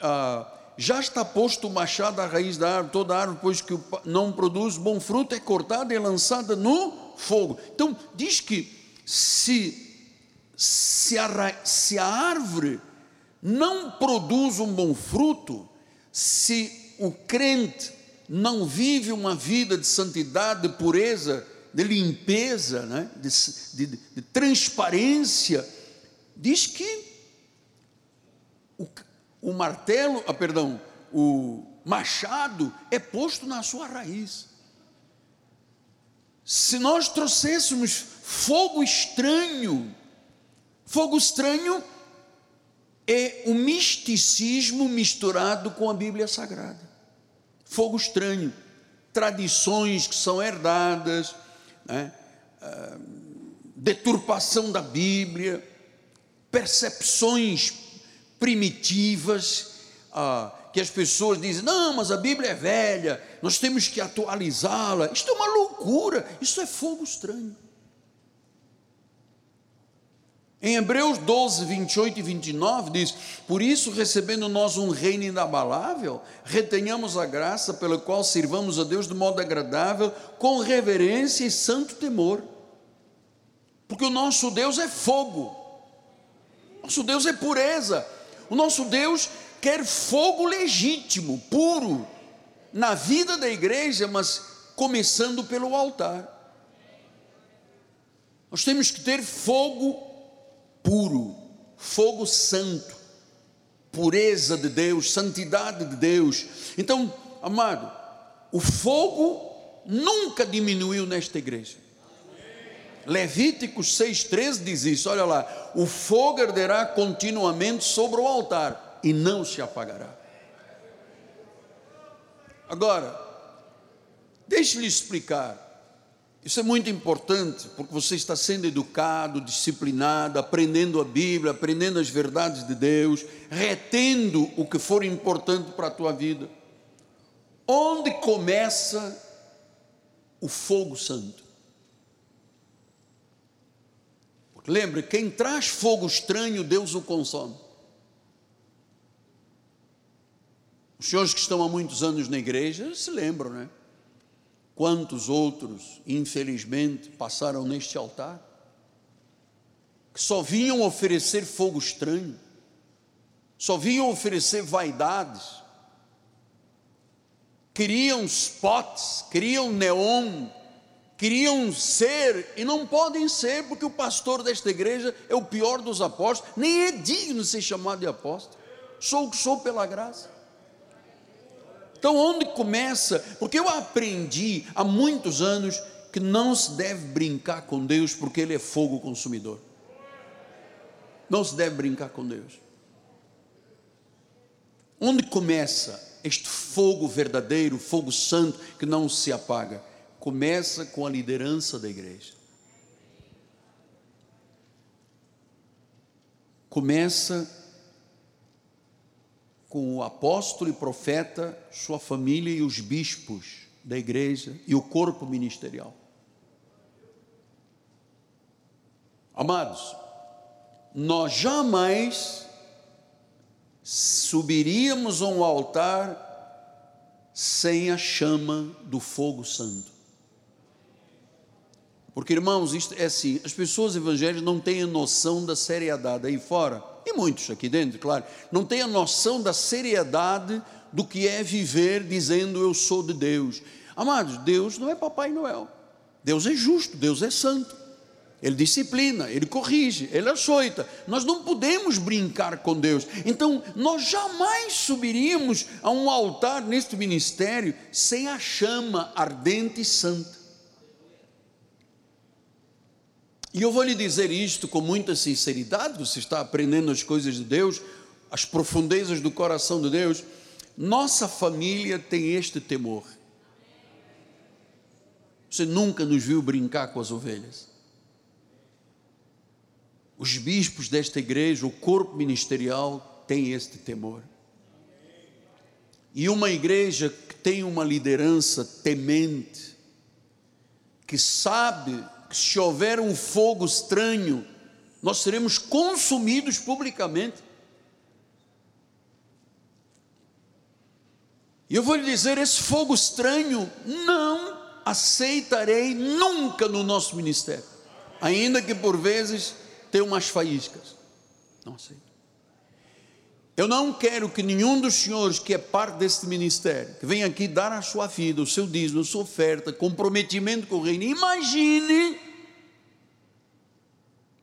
ah, Já está posto o machado à raiz da árvore, toda árvore, pois que não produz bom fruto, é cortada e lançada no fogo. Então, diz que se, se, a, se a árvore não produz um bom fruto se o crente não vive uma vida de santidade, de pureza, de limpeza, né? de, de, de transparência. Diz que o, o martelo, ah, perdão, o machado é posto na sua raiz. Se nós trouxéssemos fogo estranho, fogo estranho é o misticismo misturado com a Bíblia Sagrada. Fogo estranho, tradições que são herdadas, né? ah, deturpação da Bíblia, percepções primitivas ah, que as pessoas dizem: não, mas a Bíblia é velha, nós temos que atualizá-la. Isto é uma loucura, isso é fogo estranho. Em Hebreus 12, 28 e 29 diz: Por isso, recebendo nós um reino inabalável, retenhamos a graça pela qual sirvamos a Deus de modo agradável, com reverência e santo temor. Porque o nosso Deus é fogo, nosso Deus é pureza, o nosso Deus quer fogo legítimo, puro, na vida da igreja, mas começando pelo altar. Nós temos que ter fogo puro, fogo santo, pureza de Deus, santidade de Deus. Então, amado, o fogo nunca diminuiu nesta igreja. Levíticos 6,13 diz isso, olha lá, o fogo arderá continuamente sobre o altar e não se apagará. Agora, deixe-lhe explicar. Isso é muito importante, porque você está sendo educado, disciplinado, aprendendo a Bíblia, aprendendo as verdades de Deus, retendo o que for importante para a tua vida. Onde começa o fogo santo? Porque lembre, quem traz fogo estranho, Deus o consome. Os senhores que estão há muitos anos na igreja se lembram, né? Quantos outros, infelizmente, passaram neste altar? Que só vinham oferecer fogo estranho, só vinham oferecer vaidades, queriam spots, queriam neon, queriam ser e não podem ser, porque o pastor desta igreja é o pior dos apóstolos, nem é digno de ser chamado de apóstolo. Sou o que sou pela graça. Então, onde começa? Porque eu aprendi há muitos anos que não se deve brincar com Deus, porque Ele é fogo consumidor. Não se deve brincar com Deus. Onde começa este fogo verdadeiro, fogo santo, que não se apaga? Começa com a liderança da igreja. Começa com o apóstolo e profeta, sua família e os bispos da igreja e o corpo ministerial. Amados, nós jamais subiríamos a um altar sem a chama do fogo santo. Porque, irmãos, isto é assim: as pessoas evangélicas não têm noção da seriedade aí fora e muitos aqui dentro, claro, não têm a noção da seriedade do que é viver dizendo eu sou de Deus. Amados, Deus não é Papai Noel. Deus é justo, Deus é santo. Ele disciplina, ele corrige, ele açoita. Nós não podemos brincar com Deus. Então, nós jamais subiríamos a um altar neste ministério sem a chama ardente e santa. E eu vou lhe dizer isto com muita sinceridade, você está aprendendo as coisas de Deus, as profundezas do coração de Deus. Nossa família tem este temor. Você nunca nos viu brincar com as ovelhas. Os bispos desta igreja, o corpo ministerial, tem este temor. E uma igreja que tem uma liderança temente, que sabe se houver um fogo estranho, nós seremos consumidos publicamente. E eu vou lhe dizer: esse fogo estranho não aceitarei nunca no nosso ministério, ainda que por vezes tenha umas faíscas. Não aceito. Eu não quero que nenhum dos senhores que é parte deste ministério, que vem aqui dar a sua vida, o seu dízimo, a sua oferta, comprometimento com o reino, imagine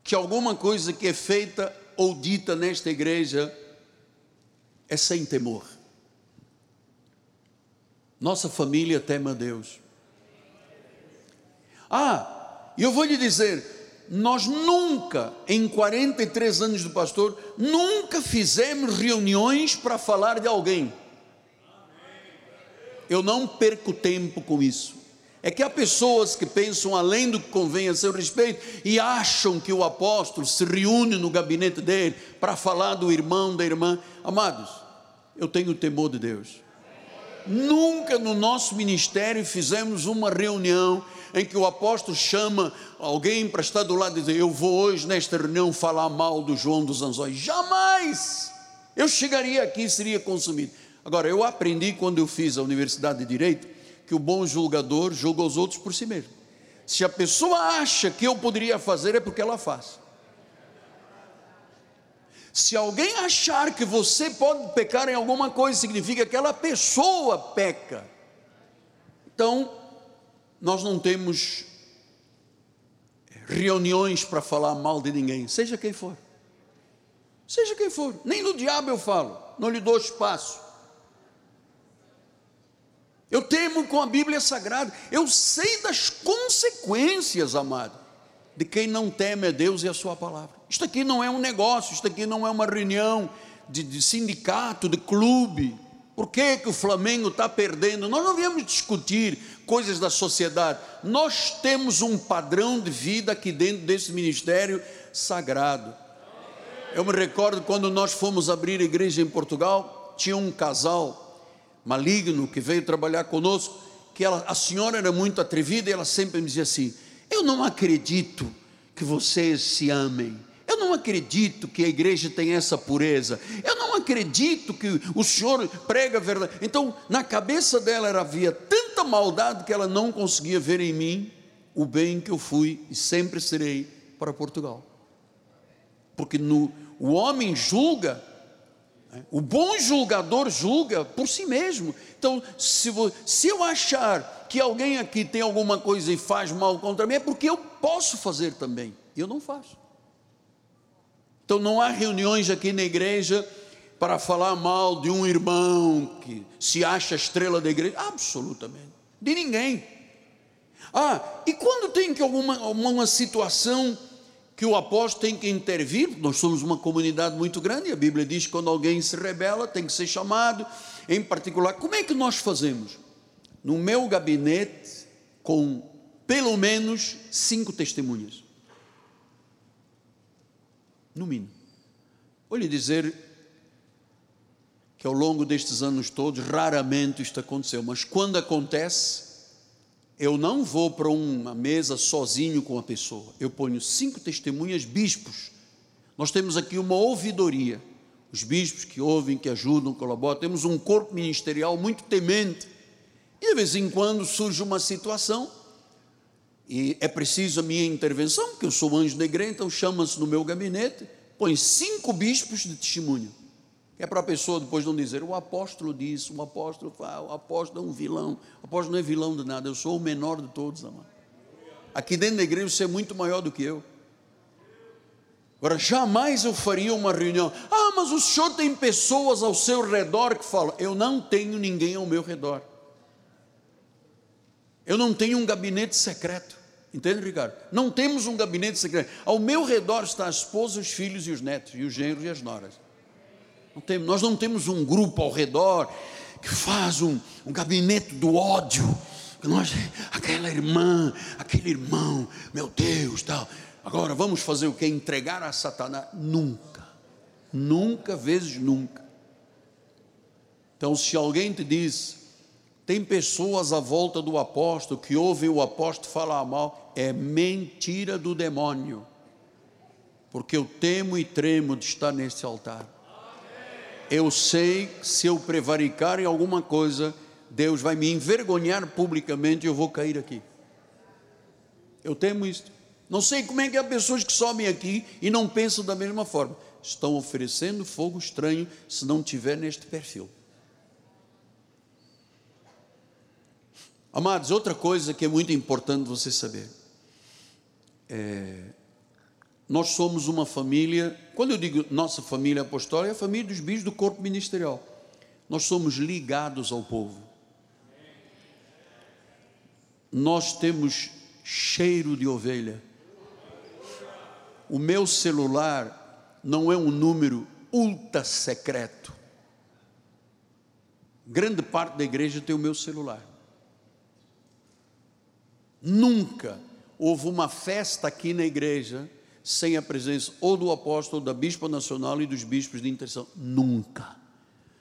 que alguma coisa que é feita ou dita nesta igreja é sem temor. Nossa família teme a Deus. Ah, eu vou lhe dizer, nós nunca, em 43 anos do pastor, nunca fizemos reuniões para falar de alguém. Eu não perco tempo com isso. É que há pessoas que pensam além do que convém a seu respeito e acham que o apóstolo se reúne no gabinete dele para falar do irmão, da irmã. Amados, Eu tenho temor de Deus. Nunca no nosso ministério fizemos uma reunião em que o apóstolo chama alguém para estar do lado e dizer: Eu vou hoje nesta reunião falar mal do João dos Anzóis. Jamais! Eu chegaria aqui e seria consumido. Agora, eu aprendi quando eu fiz a Universidade de Direito que o bom julgador julga os outros por si mesmo. Se a pessoa acha que eu poderia fazer, é porque ela faz. Se alguém achar que você pode pecar em alguma coisa, significa que aquela pessoa peca. Então, nós não temos reuniões para falar mal de ninguém, seja quem for. Seja quem for, nem no diabo eu falo, não lhe dou espaço. Eu temo com a Bíblia Sagrada, eu sei das consequências, amado, de quem não teme a Deus e a Sua palavra. Isto aqui não é um negócio, isto aqui não é uma reunião de, de sindicato, de clube. Por que, que o Flamengo está perdendo? Nós não viemos discutir coisas da sociedade. Nós temos um padrão de vida aqui dentro desse ministério sagrado. Eu me recordo quando nós fomos abrir a igreja em Portugal, tinha um casal maligno que veio trabalhar conosco, que ela, a senhora era muito atrevida e ela sempre me dizia assim: Eu não acredito que vocês se amem. Eu não acredito que a igreja tem essa pureza. Eu não acredito que o Senhor prega a verdade. Então, na cabeça dela havia tanta maldade que ela não conseguia ver em mim o bem que eu fui e sempre serei para Portugal. Porque no, o homem julga o bom julgador julga por si mesmo. Então, se, se, eu achar que alguém aqui tem alguma coisa e faz mal contra mim, é porque eu posso fazer também. Eu não faço. Então, não há reuniões aqui na igreja para falar mal de um irmão que se acha estrela da igreja. Absolutamente. De ninguém. Ah, e quando tem que alguma uma situação que o apóstolo tem que intervir, nós somos uma comunidade muito grande, a Bíblia diz que quando alguém se rebela tem que ser chamado, em particular, como é que nós fazemos? No meu gabinete, com pelo menos cinco testemunhas, no mínimo. Vou lhe dizer que ao longo destes anos todos, raramente isto aconteceu, mas quando acontece, eu não vou para uma mesa sozinho com a pessoa. Eu ponho cinco testemunhas, bispos. Nós temos aqui uma ouvidoria. Os bispos que ouvem, que ajudam, colaboram. Temos um corpo ministerial muito temente. E de vez em quando surge uma situação e é preciso a minha intervenção, porque eu sou anjo da então chama-se no meu gabinete, põe cinco bispos de testemunho. É para a pessoa depois não dizer, o apóstolo disse, o apóstolo fala, o apóstolo é um vilão. O apóstolo não é vilão de nada, eu sou o menor de todos, amado. Aqui dentro da igreja você é muito maior do que eu. Agora, jamais eu faria uma reunião. Ah, mas o senhor tem pessoas ao seu redor que falam. Eu não tenho ninguém ao meu redor. Eu não tenho um gabinete secreto. Entende, Ricardo? Não temos um gabinete secreto. Ao meu redor está a esposa, os filhos e os netos, e os genros e as noras. Não tem, nós não temos um grupo ao redor que faz um, um gabinete do ódio. Nós, aquela irmã, aquele irmão, meu Deus, tal. Agora vamos fazer o que? Entregar a Satanás? Nunca, nunca, vezes nunca. Então, se alguém te diz, tem pessoas à volta do apóstolo que ouvem o apóstolo falar mal, é mentira do demônio, porque eu temo e tremo de estar nesse altar eu sei que se eu prevaricar em alguma coisa, Deus vai me envergonhar publicamente e eu vou cair aqui. Eu temo isto. Não sei como é que há pessoas que sobem aqui e não pensam da mesma forma. Estão oferecendo fogo estranho se não tiver neste perfil. Amados, outra coisa que é muito importante você saber. É, nós somos uma família, quando eu digo nossa família apostólica, é a família dos bichos do corpo ministerial. Nós somos ligados ao povo. Nós temos cheiro de ovelha. O meu celular não é um número ultra secreto. Grande parte da igreja tem o meu celular. Nunca houve uma festa aqui na igreja sem a presença ou do apóstolo, da bispa nacional e dos bispos de intercessão. Nunca.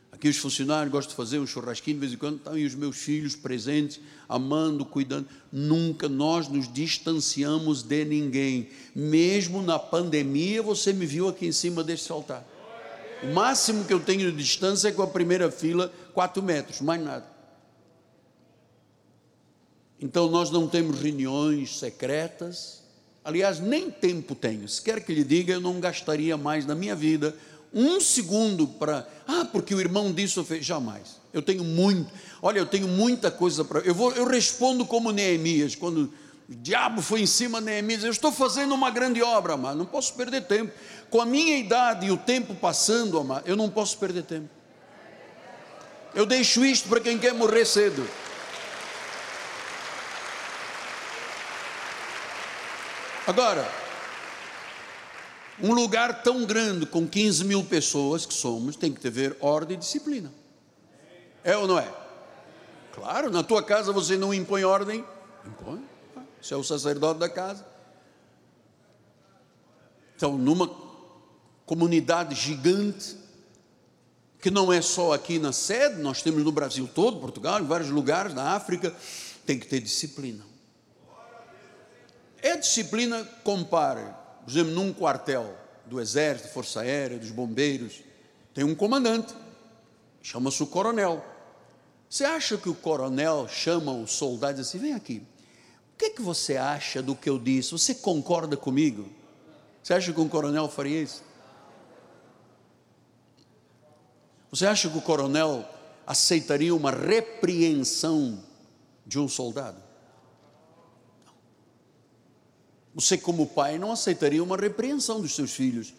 Aqui os funcionários gostam de fazer um churrasquinho de vez em quando, estão os meus filhos presentes, amando, cuidando. Nunca nós nos distanciamos de ninguém. Mesmo na pandemia, você me viu aqui em cima deste altar. O máximo que eu tenho de distância é com a primeira fila, 4 metros, mais nada. Então nós não temos reuniões secretas. Aliás, nem tempo tenho. Se quer que lhe diga, eu não gastaria mais na minha vida um segundo para, ah, porque o irmão disse ou fez, jamais. Eu tenho muito, olha, eu tenho muita coisa para, eu vou, eu respondo como Neemias, quando o diabo foi em cima de Neemias, eu estou fazendo uma grande obra, amado, não posso perder tempo. Com a minha idade e o tempo passando, amado, eu não posso perder tempo. Eu deixo isto para quem quer morrer cedo. Agora, um lugar tão grande, com 15 mil pessoas que somos, tem que ter ordem e disciplina. É ou não é? Claro, na tua casa você não impõe ordem? Impõe. Você é o sacerdote da casa. Então, numa comunidade gigante, que não é só aqui na sede, nós temos no Brasil todo, Portugal, em vários lugares, na África, tem que ter disciplina. É disciplina, compare por exemplo, num quartel do Exército, Força Aérea, dos Bombeiros, tem um comandante, chama-se o coronel. Você acha que o coronel chama o soldado e diz assim: vem aqui, o que, é que você acha do que eu disse? Você concorda comigo? Você acha que um coronel faria isso? Você acha que o coronel aceitaria uma repreensão de um soldado? Você, como pai, não aceitaria uma repreensão dos seus filhos.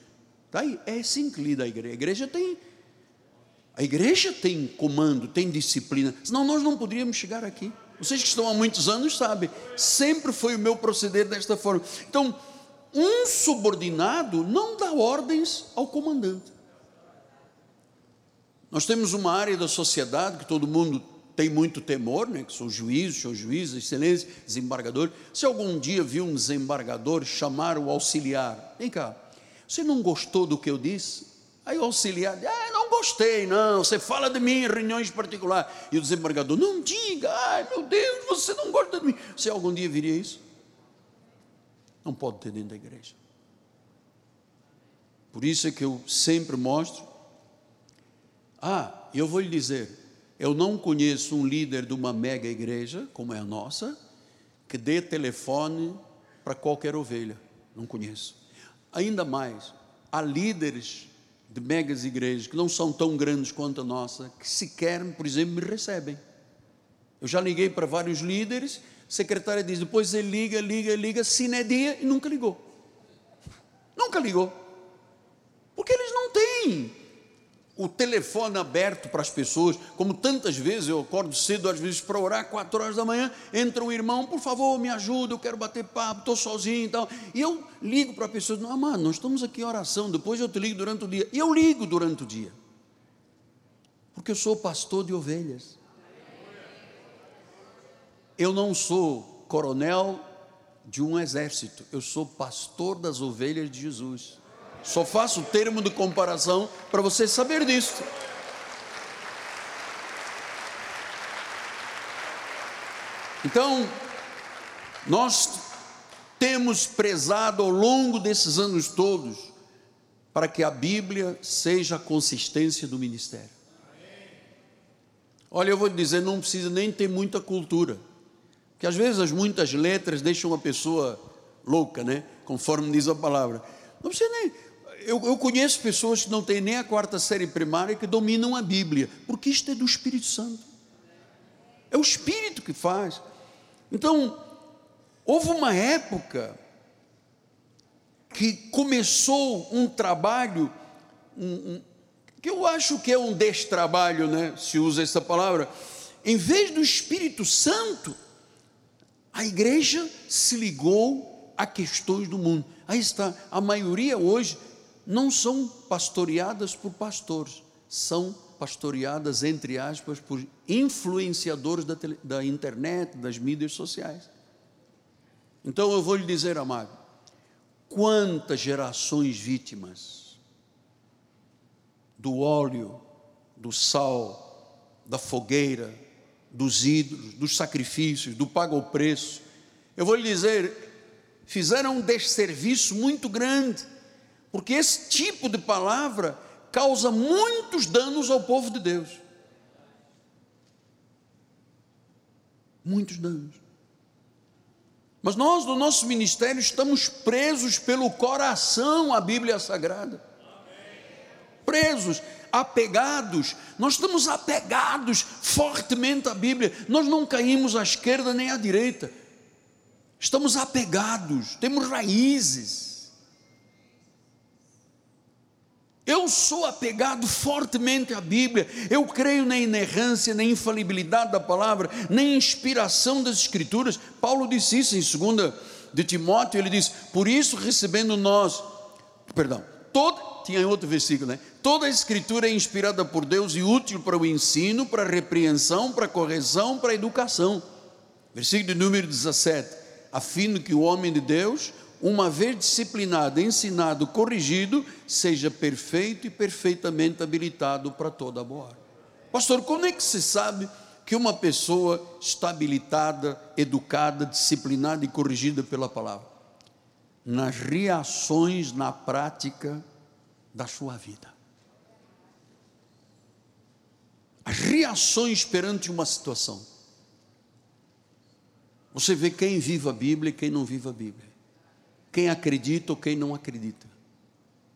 Tá aí, é assim que lida a igreja. A igreja tem. A igreja tem comando, tem disciplina, senão nós não poderíamos chegar aqui. Vocês que estão há muitos anos sabem, sempre foi o meu proceder desta forma. Então, um subordinado não dá ordens ao comandante. Nós temos uma área da sociedade que todo mundo tem muito temor, né, que são juízes, são juízes, excelência, desembargador. Se algum dia viu um desembargador chamar o auxiliar, vem cá, você não gostou do que eu disse? Aí o auxiliar, ah, não gostei, não, você fala de mim em reuniões particulares. E o desembargador, não diga, ai meu Deus, você não gosta de mim. Você algum dia viria isso? Não pode ter dentro da igreja. Por isso é que eu sempre mostro. Ah, eu vou lhe dizer, eu não conheço um líder de uma mega igreja, como é a nossa, que dê telefone para qualquer ovelha. Não conheço. Ainda mais, há líderes de megas igrejas que não são tão grandes quanto a nossa, que sequer, por exemplo, me recebem. Eu já liguei para vários líderes, a secretária diz, depois ele liga, liga, liga, se é dia, e nunca ligou. Nunca ligou. Porque eles não têm o telefone aberto para as pessoas, como tantas vezes eu acordo cedo, às vezes para orar, quatro horas da manhã, entra um irmão, por favor, me ajuda, eu quero bater papo, estou sozinho e tal. E eu ligo para a pessoa, não, amado, nós estamos aqui em oração, depois eu te ligo durante o dia. E eu ligo durante o dia, porque eu sou pastor de ovelhas. Eu não sou coronel de um exército, eu sou pastor das ovelhas de Jesus. Só faço o termo de comparação para você saber disso. Então, nós temos prezado ao longo desses anos todos para que a Bíblia seja a consistência do ministério. Olha, eu vou dizer, não precisa nem ter muita cultura, porque às vezes as muitas letras deixam uma pessoa louca, né? Conforme diz a palavra. Não precisa nem eu, eu, conheço pessoas que não têm nem a quarta série primária que dominam a Bíblia, porque isto é do Espírito Santo. É o Espírito que faz. Então, houve uma época que começou um trabalho, um, um, que eu acho que é um destrabalho, né? Se usa essa palavra. Em vez do Espírito Santo, a igreja se ligou a questões do mundo. Aí está, a maioria hoje não são pastoreadas por pastores, são pastoreadas, entre aspas, por influenciadores da, da internet, das mídias sociais. Então eu vou lhe dizer, amado, quantas gerações vítimas do óleo do sal, da fogueira, dos ídolos, dos sacrifícios, do pago ao preço. Eu vou lhe dizer, fizeram um desserviço muito grande, porque esse tipo de palavra causa muitos danos ao povo de Deus. Muitos danos. Mas nós, no nosso ministério, estamos presos pelo coração à Bíblia Sagrada. Presos, apegados, nós estamos apegados fortemente à Bíblia, nós não caímos à esquerda nem à direita, estamos apegados, temos raízes. Eu sou apegado fortemente à Bíblia, eu creio na inerrância, na infalibilidade da palavra, na inspiração das Escrituras. Paulo disse isso em 2 de Timóteo, ele diz: Por isso, recebendo nós, perdão, tinha outro versículo, né? Toda a Escritura é inspirada por Deus e útil para o ensino, para a repreensão, para a correção, para a educação. Versículo número 17: A fim de que o homem de Deus uma vez disciplinado, ensinado, corrigido, seja perfeito e perfeitamente habilitado para toda a boa. Pastor, como é que se sabe que uma pessoa está habilitada, educada, disciplinada e corrigida pela palavra? Nas reações na prática da sua vida. As reações perante uma situação. Você vê quem vive a Bíblia e quem não vive a Bíblia quem acredita ou quem não acredita.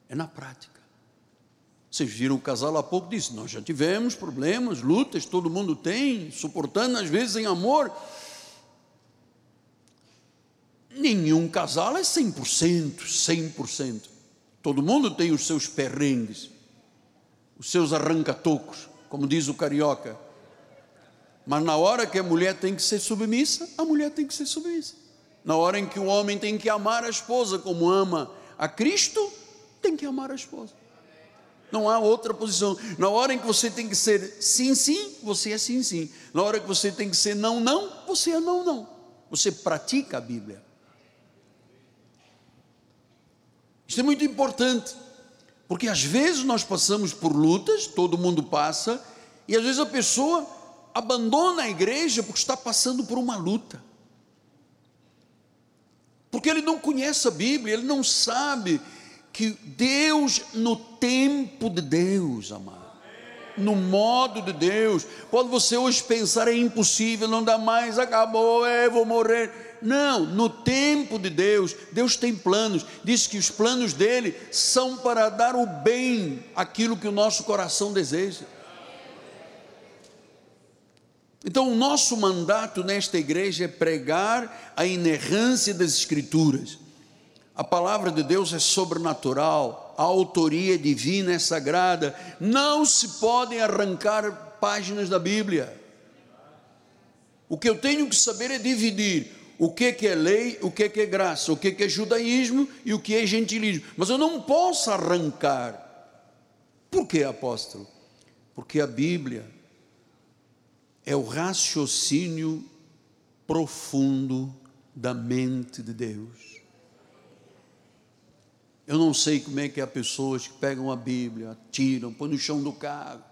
É na prática. Vocês viram o casal há pouco disse: Nós já tivemos problemas, lutas, todo mundo tem, suportando às vezes em amor. Nenhum casal é 100%, 100%. Todo mundo tem os seus perrengues, os seus arrancatocos, como diz o carioca. Mas na hora que a mulher tem que ser submissa, a mulher tem que ser submissa. Na hora em que o homem tem que amar a esposa como ama a Cristo, tem que amar a esposa. Não há outra posição. Na hora em que você tem que ser sim, sim, você é sim, sim. Na hora que você tem que ser não, não, você é não, não. Você pratica a Bíblia. Isso é muito importante, porque às vezes nós passamos por lutas, todo mundo passa, e às vezes a pessoa abandona a igreja porque está passando por uma luta porque ele não conhece a Bíblia, ele não sabe que Deus, no tempo de Deus, amado, no modo de Deus, quando você hoje pensar é impossível, não dá mais, acabou, é, vou morrer. Não, no tempo de Deus, Deus tem planos, diz que os planos dele são para dar o bem, aquilo que o nosso coração deseja. Então, o nosso mandato nesta igreja é pregar a inerrância das Escrituras. A palavra de Deus é sobrenatural, a autoria divina é sagrada, não se podem arrancar páginas da Bíblia. O que eu tenho que saber é dividir o que, é lei, o que, é graça, o que, que é judaísmo e o que é gentilismo. Mas eu não posso arrancar. Por que, apóstolo? Porque a Bíblia é o raciocínio profundo da mente de Deus. Eu não sei como é que há pessoas que pegam a Bíblia, tiram, põem no chão do carro,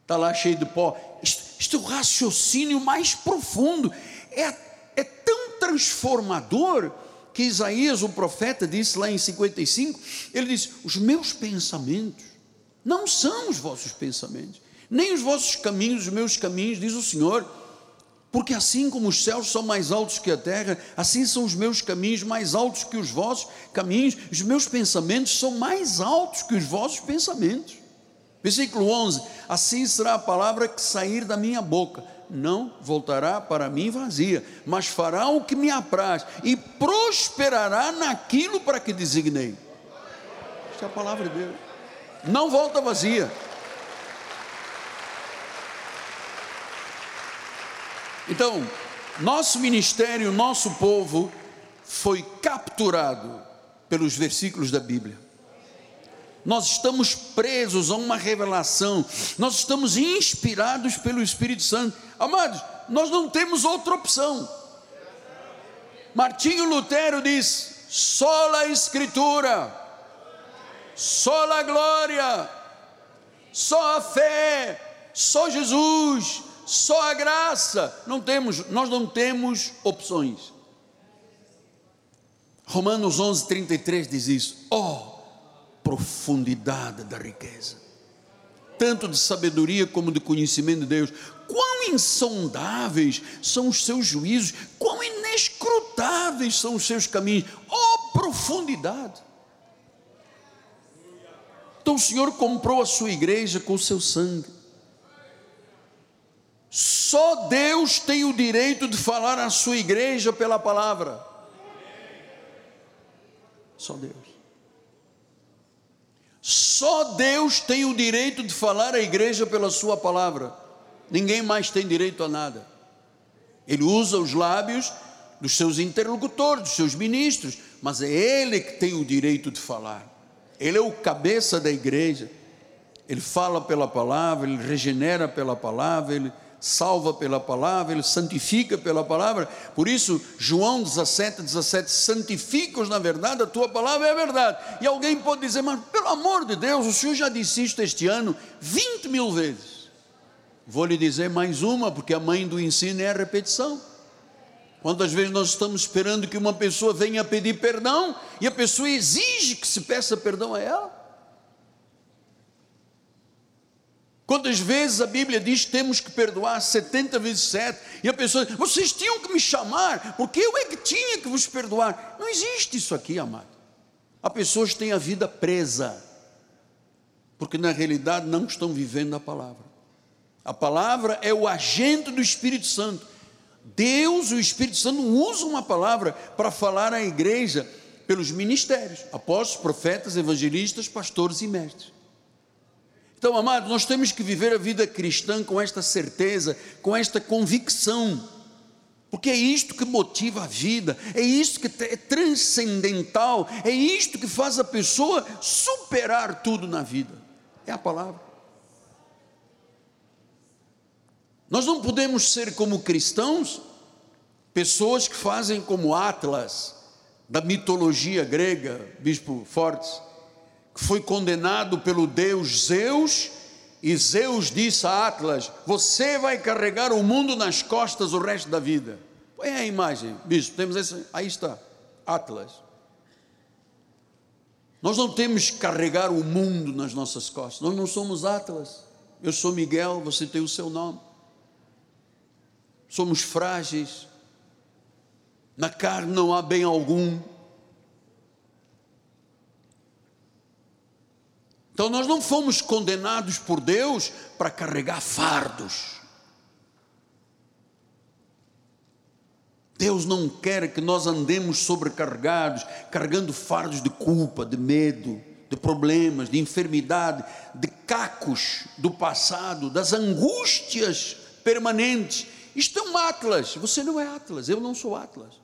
está lá cheio de pó. Isto, é o raciocínio mais profundo, é, é tão transformador que Isaías, o profeta, disse lá em 55, ele disse: Os meus pensamentos não são os vossos pensamentos nem os vossos caminhos, os meus caminhos, diz o Senhor. Porque assim como os céus são mais altos que a terra, assim são os meus caminhos mais altos que os vossos caminhos, os meus pensamentos são mais altos que os vossos pensamentos. Versículo 11: Assim será a palavra que sair da minha boca, não voltará para mim vazia, mas fará o que me apraz e prosperará naquilo para que designei. Esta é a palavra de Deus. Não volta vazia. Então, nosso ministério, nosso povo foi capturado pelos versículos da Bíblia. Nós estamos presos a uma revelação, nós estamos inspirados pelo Espírito Santo. Amados, nós não temos outra opção. Martinho Lutero diz: sola Escritura, sola glória, só a fé, só Jesus, só a graça. Não temos, nós não temos opções. Romanos 11, 33 diz isso. Oh, profundidade da riqueza, tanto de sabedoria como de conhecimento de Deus. Quão insondáveis são os seus juízos, quão inescrutáveis são os seus caminhos. Oh, profundidade. Então o Senhor comprou a sua igreja com o seu sangue. Só Deus tem o direito de falar à sua igreja pela palavra. Só Deus. Só Deus tem o direito de falar à igreja pela sua palavra. Ninguém mais tem direito a nada. Ele usa os lábios dos seus interlocutores, dos seus ministros, mas é ele que tem o direito de falar. Ele é o cabeça da igreja. Ele fala pela palavra, ele regenera pela palavra, ele salva pela palavra, ele santifica pela palavra. Por isso, João 17, 17, santifica-os na verdade, a tua palavra é a verdade. E alguém pode dizer, mas pelo amor de Deus, o Senhor já disse isto este ano 20 mil vezes. Vou lhe dizer mais uma, porque a mãe do ensino é a repetição. Quantas vezes nós estamos esperando que uma pessoa venha pedir perdão e a pessoa exige que se peça perdão a ela? Quantas vezes a Bíblia diz que temos que perdoar 70 vezes 7 e a pessoa diz, vocês tinham que me chamar, porque eu é que tinha que vos perdoar. Não existe isso aqui, amado. Há pessoas têm a vida presa, porque na realidade não estão vivendo a palavra. A palavra é o agente do Espírito Santo Deus, o Espírito Santo, usa uma palavra para falar à igreja pelos ministérios, apóstolos, profetas, evangelistas, pastores e mestres. Então, amados, nós temos que viver a vida cristã com esta certeza, com esta convicção, porque é isto que motiva a vida, é isto que é transcendental, é isto que faz a pessoa superar tudo na vida. É a palavra. Nós não podemos ser como cristãos, pessoas que fazem como Atlas, da mitologia grega, Bispo Fortes, que foi condenado pelo deus Zeus, e Zeus disse a Atlas: Você vai carregar o mundo nas costas o resto da vida. Põe a imagem, bispo, temos essa, aí está, Atlas. Nós não temos que carregar o mundo nas nossas costas, nós não somos Atlas. Eu sou Miguel, você tem o seu nome somos frágeis, na carne não há bem algum. Então nós não fomos condenados por Deus para carregar fardos. Deus não quer que nós andemos sobrecarregados, carregando fardos de culpa, de medo, de problemas, de enfermidade, de cacos do passado, das angústias permanentes isto é um Atlas. Você não é Atlas, eu não sou Atlas.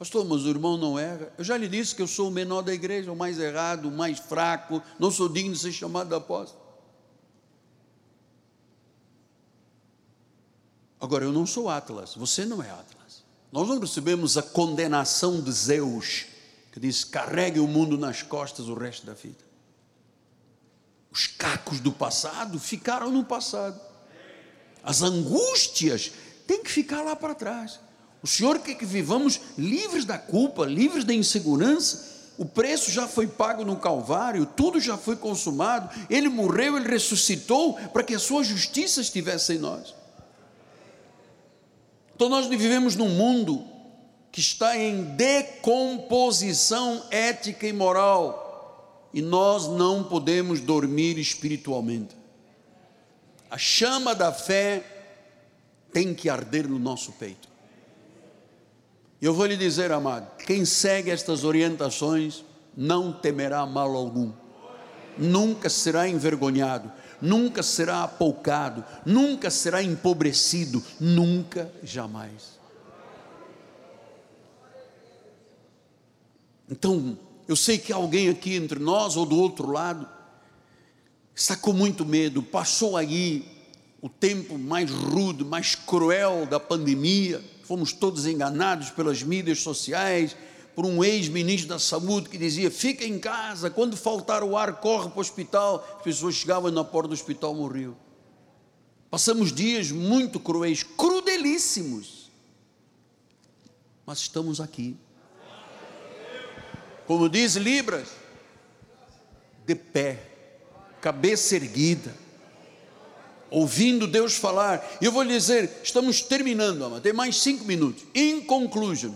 Pastor, mas o irmão não erra. Eu já lhe disse que eu sou o menor da igreja, o mais errado, o mais fraco, não sou digno de ser chamado de apóstolo. Agora, eu não sou Atlas, você não é Atlas. Nós não recebemos a condenação de Zeus, que diz: carregue o mundo nas costas o resto da vida. Os cacos do passado ficaram no passado as angústias têm que ficar lá para trás. O Senhor quer que vivamos livres da culpa, livres da insegurança. O preço já foi pago no Calvário, tudo já foi consumado. Ele morreu, ele ressuscitou para que a sua justiça estivesse em nós. Então nós vivemos num mundo que está em decomposição ética e moral, e nós não podemos dormir espiritualmente. A chama da fé tem que arder no nosso peito. Eu vou lhe dizer, amado, quem segue estas orientações não temerá mal algum, nunca será envergonhado, nunca será apoucado, nunca será empobrecido, nunca, jamais. Então, eu sei que alguém aqui entre nós ou do outro lado está com muito medo, passou aí o tempo mais rude, mais cruel da pandemia, fomos todos enganados pelas mídias sociais, por um ex-ministro da saúde que dizia: fica em casa, quando faltar o ar, corre para o hospital. As pessoas chegavam na porta do hospital morriam. Passamos dias muito cruéis, crudelíssimos. Mas estamos aqui. Como diz Libras, de pé, cabeça erguida, ouvindo Deus falar. Eu vou lhe dizer: estamos terminando, ama, tem mais cinco minutos. In conclusion,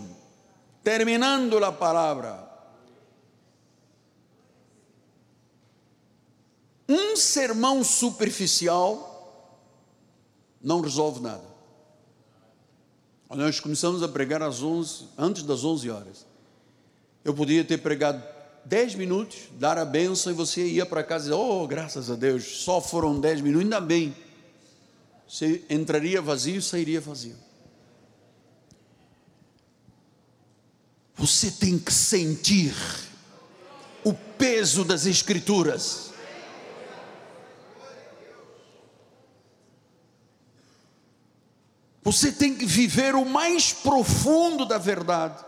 terminando a palavra. Um sermão superficial não resolve nada. Nós começamos a pregar às 11, antes das 11 horas. Eu podia ter pregado 10 minutos, dar a bênção e você ia para casa e dizer, oh, graças a Deus, só foram 10 minutos, ainda bem. Você entraria vazio e sairia vazio. Você tem que sentir o peso das Escrituras. Você tem que viver o mais profundo da verdade.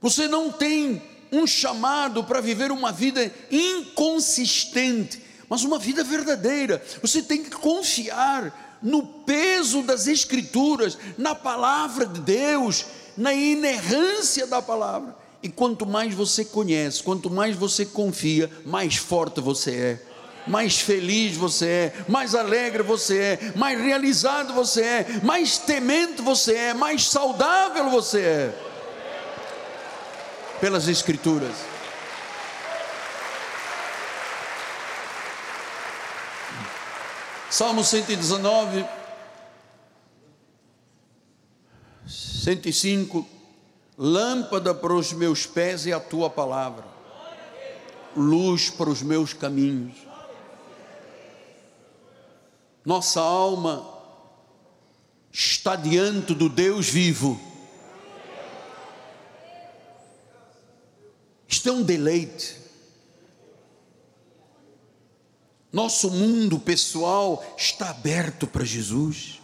Você não tem um chamado para viver uma vida inconsistente, mas uma vida verdadeira. Você tem que confiar no peso das Escrituras, na palavra de Deus, na inerrância da palavra. E quanto mais você conhece, quanto mais você confia, mais forte você é mais feliz você é, mais alegre você é, mais realizado você é, mais temente você é, mais saudável você é. Pelas Escrituras. Salmo 119, 105. Lâmpada para os meus pés e a tua palavra, luz para os meus caminhos nossa alma está diante do Deus vivo. Isto é um deleite. Nosso mundo pessoal está aberto para Jesus.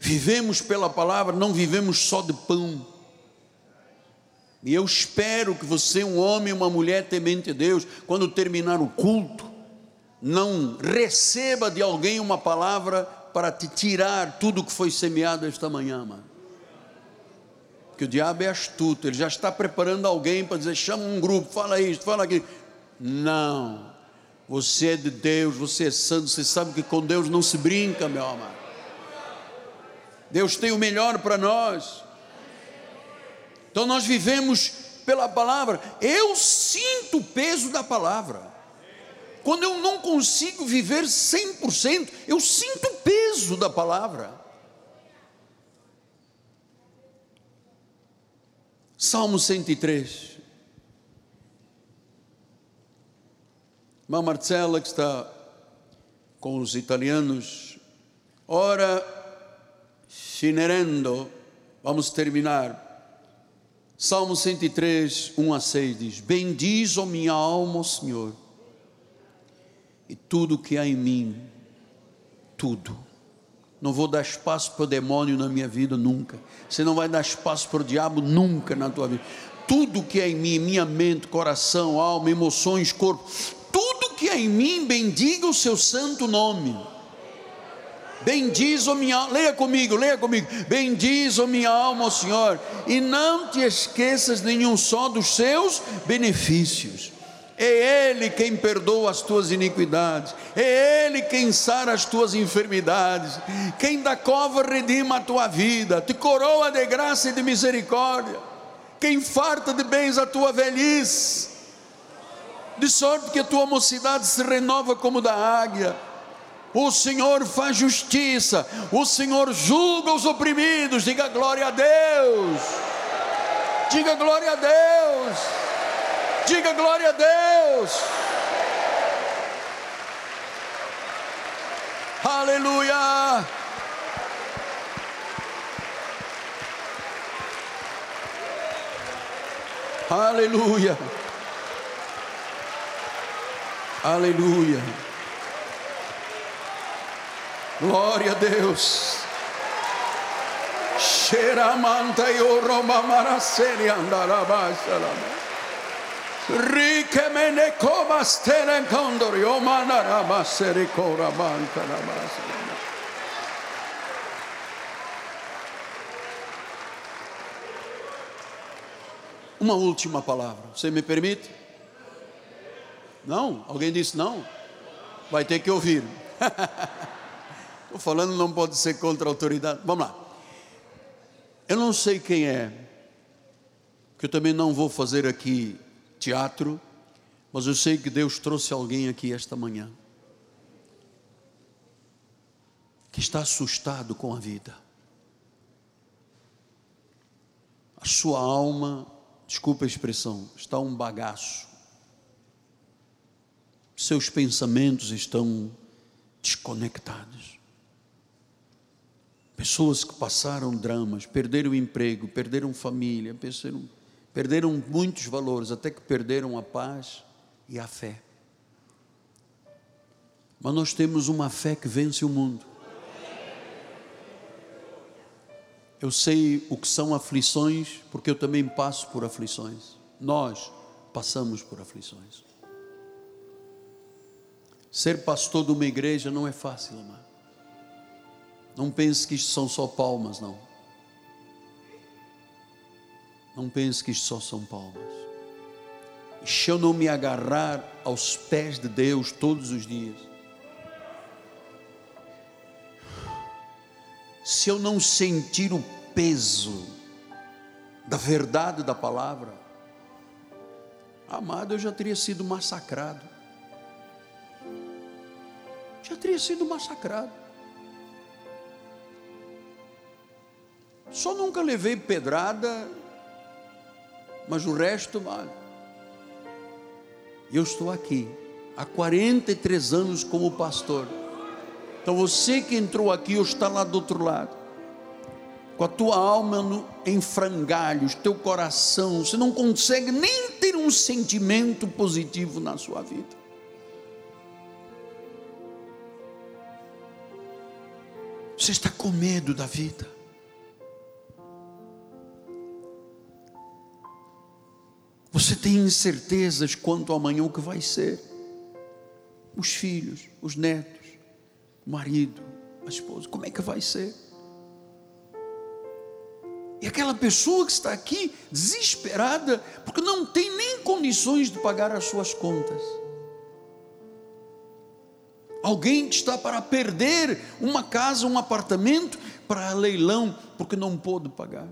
Vivemos pela palavra, não vivemos só de pão. E eu espero que você, um homem uma mulher temente a Deus, quando terminar o culto, não receba de alguém uma palavra para te tirar tudo que foi semeado esta manhã, mano. Que o diabo é astuto, ele já está preparando alguém para dizer: chama um grupo, fala isso, fala aquilo. Não, você é de Deus, você é santo, você sabe que com Deus não se brinca, meu amado. Deus tem o melhor para nós. Então nós vivemos pela palavra. Eu sinto o peso da palavra. Quando eu não consigo viver 100%, eu sinto o peso da palavra. Salmo 103. Irmã Marcela, que está com os italianos, ora, finerendo, vamos terminar. Salmo 103, 1 a 6 diz: Bendiz, ó minha alma, Senhor e tudo que há em mim, tudo. Não vou dar espaço para o demônio na minha vida nunca. Você não vai dar espaço para o diabo nunca na tua vida. Tudo que há em mim, minha mente, coração, alma, emoções, corpo, tudo que há em mim, bendiga o seu santo nome. Bendiz, o minha alma, leia comigo, leia comigo. Bendiz, o minha alma, ó Senhor, e não te esqueças nenhum só dos seus benefícios é Ele quem perdoa as tuas iniquidades, é Ele quem sara as tuas enfermidades, quem da cova redima a tua vida, te coroa de graça e de misericórdia, quem farta de bens a tua velhice, de sorte que a tua mocidade se renova como da águia. O Senhor faz justiça, o Senhor julga os oprimidos. Diga glória a Deus. Diga glória a Deus. Diga glória a Deus. Aleluia. Aleluia. Aleluia. Glória a Deus. shera manta yo roma maraseri andara basala. Rike mene koma stene kondor yo manara baseri kora manta la basala. Uma última palavra, você me permite? Não? Alguém disse não? Vai ter que ouvir. [laughs] Estou falando, não pode ser contra a autoridade. Vamos lá. Eu não sei quem é, que eu também não vou fazer aqui teatro, mas eu sei que Deus trouxe alguém aqui esta manhã que está assustado com a vida. A sua alma desculpa a expressão, está um bagaço. Seus pensamentos estão desconectados. Pessoas que passaram dramas, perderam emprego, perderam família, perderam, perderam muitos valores, até que perderam a paz e a fé. Mas nós temos uma fé que vence o mundo. Eu sei o que são aflições, porque eu também passo por aflições. Nós passamos por aflições. Ser pastor de uma igreja não é fácil, amado. Não pense que isto são só palmas, não. Não pense que só são palmas. Se eu não me agarrar aos pés de Deus todos os dias, se eu não sentir o peso da verdade da palavra, amado, eu já teria sido massacrado. Já teria sido massacrado. Só nunca levei pedrada, mas o resto, mano. Eu estou aqui há 43 anos como pastor. Então você que entrou aqui ou está lá do outro lado, com a tua alma no, em frangalhos, teu coração, você não consegue nem ter um sentimento positivo na sua vida. Você está com medo da vida. Você tem incertezas quanto amanhã o que vai ser. Os filhos, os netos o marido, a esposa, como é que vai ser? E aquela pessoa que está aqui desesperada, porque não tem nem condições de pagar as suas contas. Alguém que está para perder uma casa, um apartamento para leilão, porque não pôde pagar.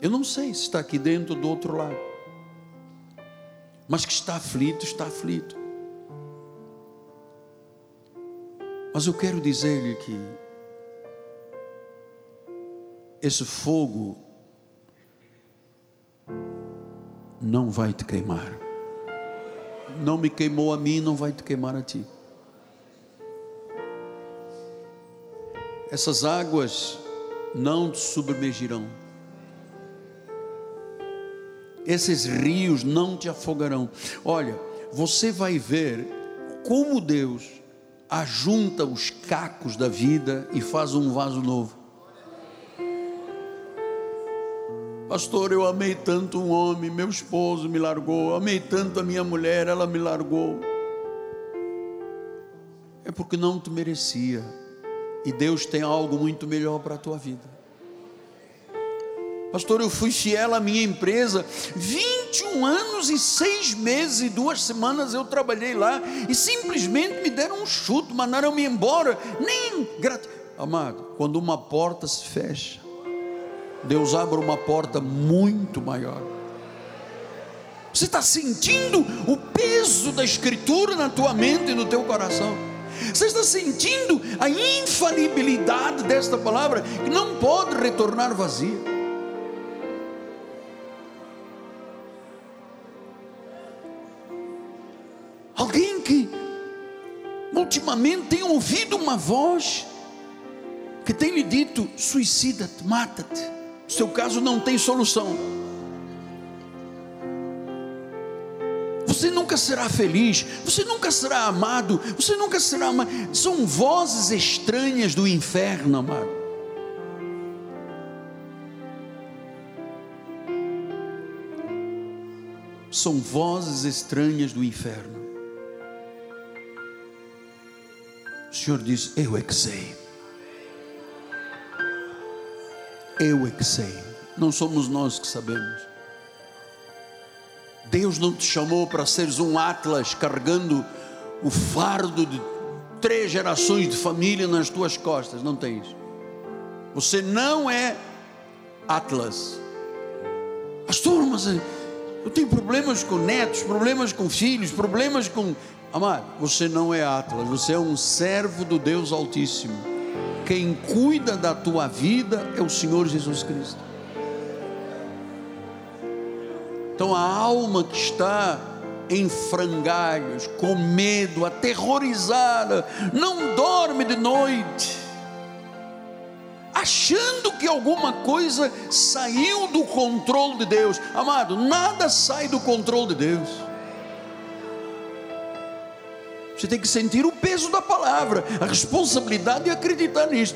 Eu não sei se está aqui dentro do outro lado, mas que está aflito, está aflito. Mas eu quero dizer-lhe que esse fogo não vai te queimar. Não me queimou a mim, não vai te queimar a ti. Essas águas não te submergirão. Esses rios não te afogarão. Olha, você vai ver como Deus ajunta os cacos da vida e faz um vaso novo. Pastor, eu amei tanto um homem, meu esposo me largou, amei tanto a minha mulher, ela me largou. É porque não te merecia. E Deus tem algo muito melhor para a tua vida. Pastor, eu fui fiel à minha empresa. 21 anos e seis meses e duas semanas eu trabalhei lá e simplesmente me deram um chute, mandaram-me embora. Nem grat... Amado, quando uma porta se fecha, Deus abre uma porta muito maior. Você está sentindo o peso da Escritura na tua mente e no teu coração. Você está sentindo a infalibilidade desta palavra que não pode retornar vazia. Alguém que ultimamente tem ouvido uma voz que tem lhe dito: suicida-te, mata-te. O seu caso não tem solução. nunca será feliz, você nunca será amado, você nunca será amado. São vozes estranhas do inferno, amado. São vozes estranhas do inferno. O Senhor diz: Eu é que sei. Eu é que sei. Não somos nós que sabemos. Deus não te chamou para seres um Atlas carregando o fardo de três gerações de família nas tuas costas. Não tens. Você não é Atlas. Pastor, mas eu tenho problemas com netos, problemas com filhos, problemas com. Amado, você não é Atlas, você é um servo do Deus Altíssimo. Quem cuida da tua vida é o Senhor Jesus Cristo. Então a alma que está em frangalhos, com medo, aterrorizada, não dorme de noite, achando que alguma coisa saiu do controle de Deus. Amado, nada sai do controle de Deus. Você tem que sentir o peso da palavra, a responsabilidade de acreditar nisso.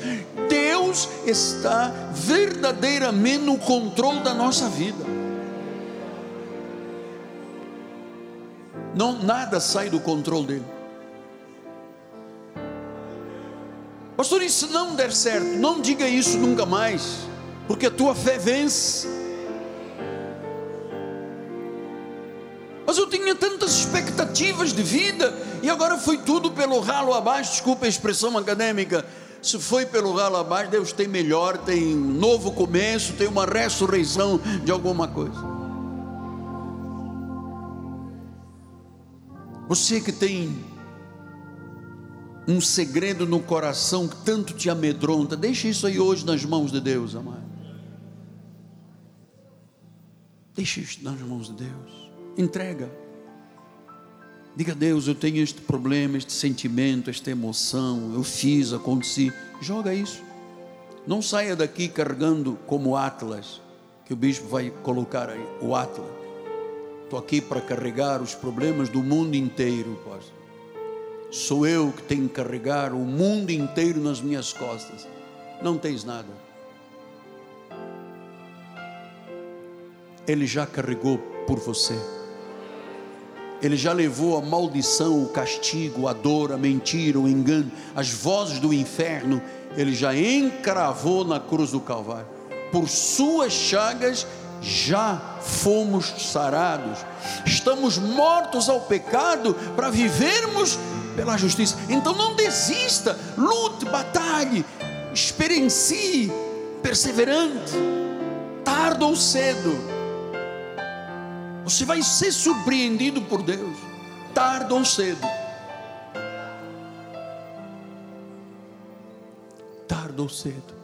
Deus está verdadeiramente no controle da nossa vida. Não, nada sai do controle dele. Pastor, se não der certo? Não diga isso nunca mais, porque a tua fé vence. Mas eu tinha tantas expectativas de vida e agora foi tudo pelo ralo abaixo. Desculpa a expressão acadêmica. Se foi pelo ralo abaixo, Deus tem melhor, tem um novo começo, tem uma ressurreição de alguma coisa. Você que tem um segredo no coração que tanto te amedronta, deixe isso aí hoje nas mãos de Deus, amado. Deixe isso nas mãos de Deus. Entrega. Diga a Deus, eu tenho este problema, este sentimento, esta emoção, eu fiz, aconteci. Joga isso. Não saia daqui carregando como Atlas, que o bispo vai colocar aí, o Atlas. Estou aqui para carregar os problemas do mundo inteiro, pastor. Sou eu que tenho que carregar o mundo inteiro nas minhas costas. Não tens nada. Ele já carregou por você. Ele já levou a maldição, o castigo, a dor, a mentira, o engano, as vozes do inferno. Ele já encravou na cruz do Calvário. Por suas chagas já fomos sarados, estamos mortos ao pecado para vivermos pela justiça. Então não desista, lute, batalhe, experiencie, perseverante, tarde ou cedo. Você vai ser surpreendido por Deus, tarde ou cedo. Tarde ou cedo.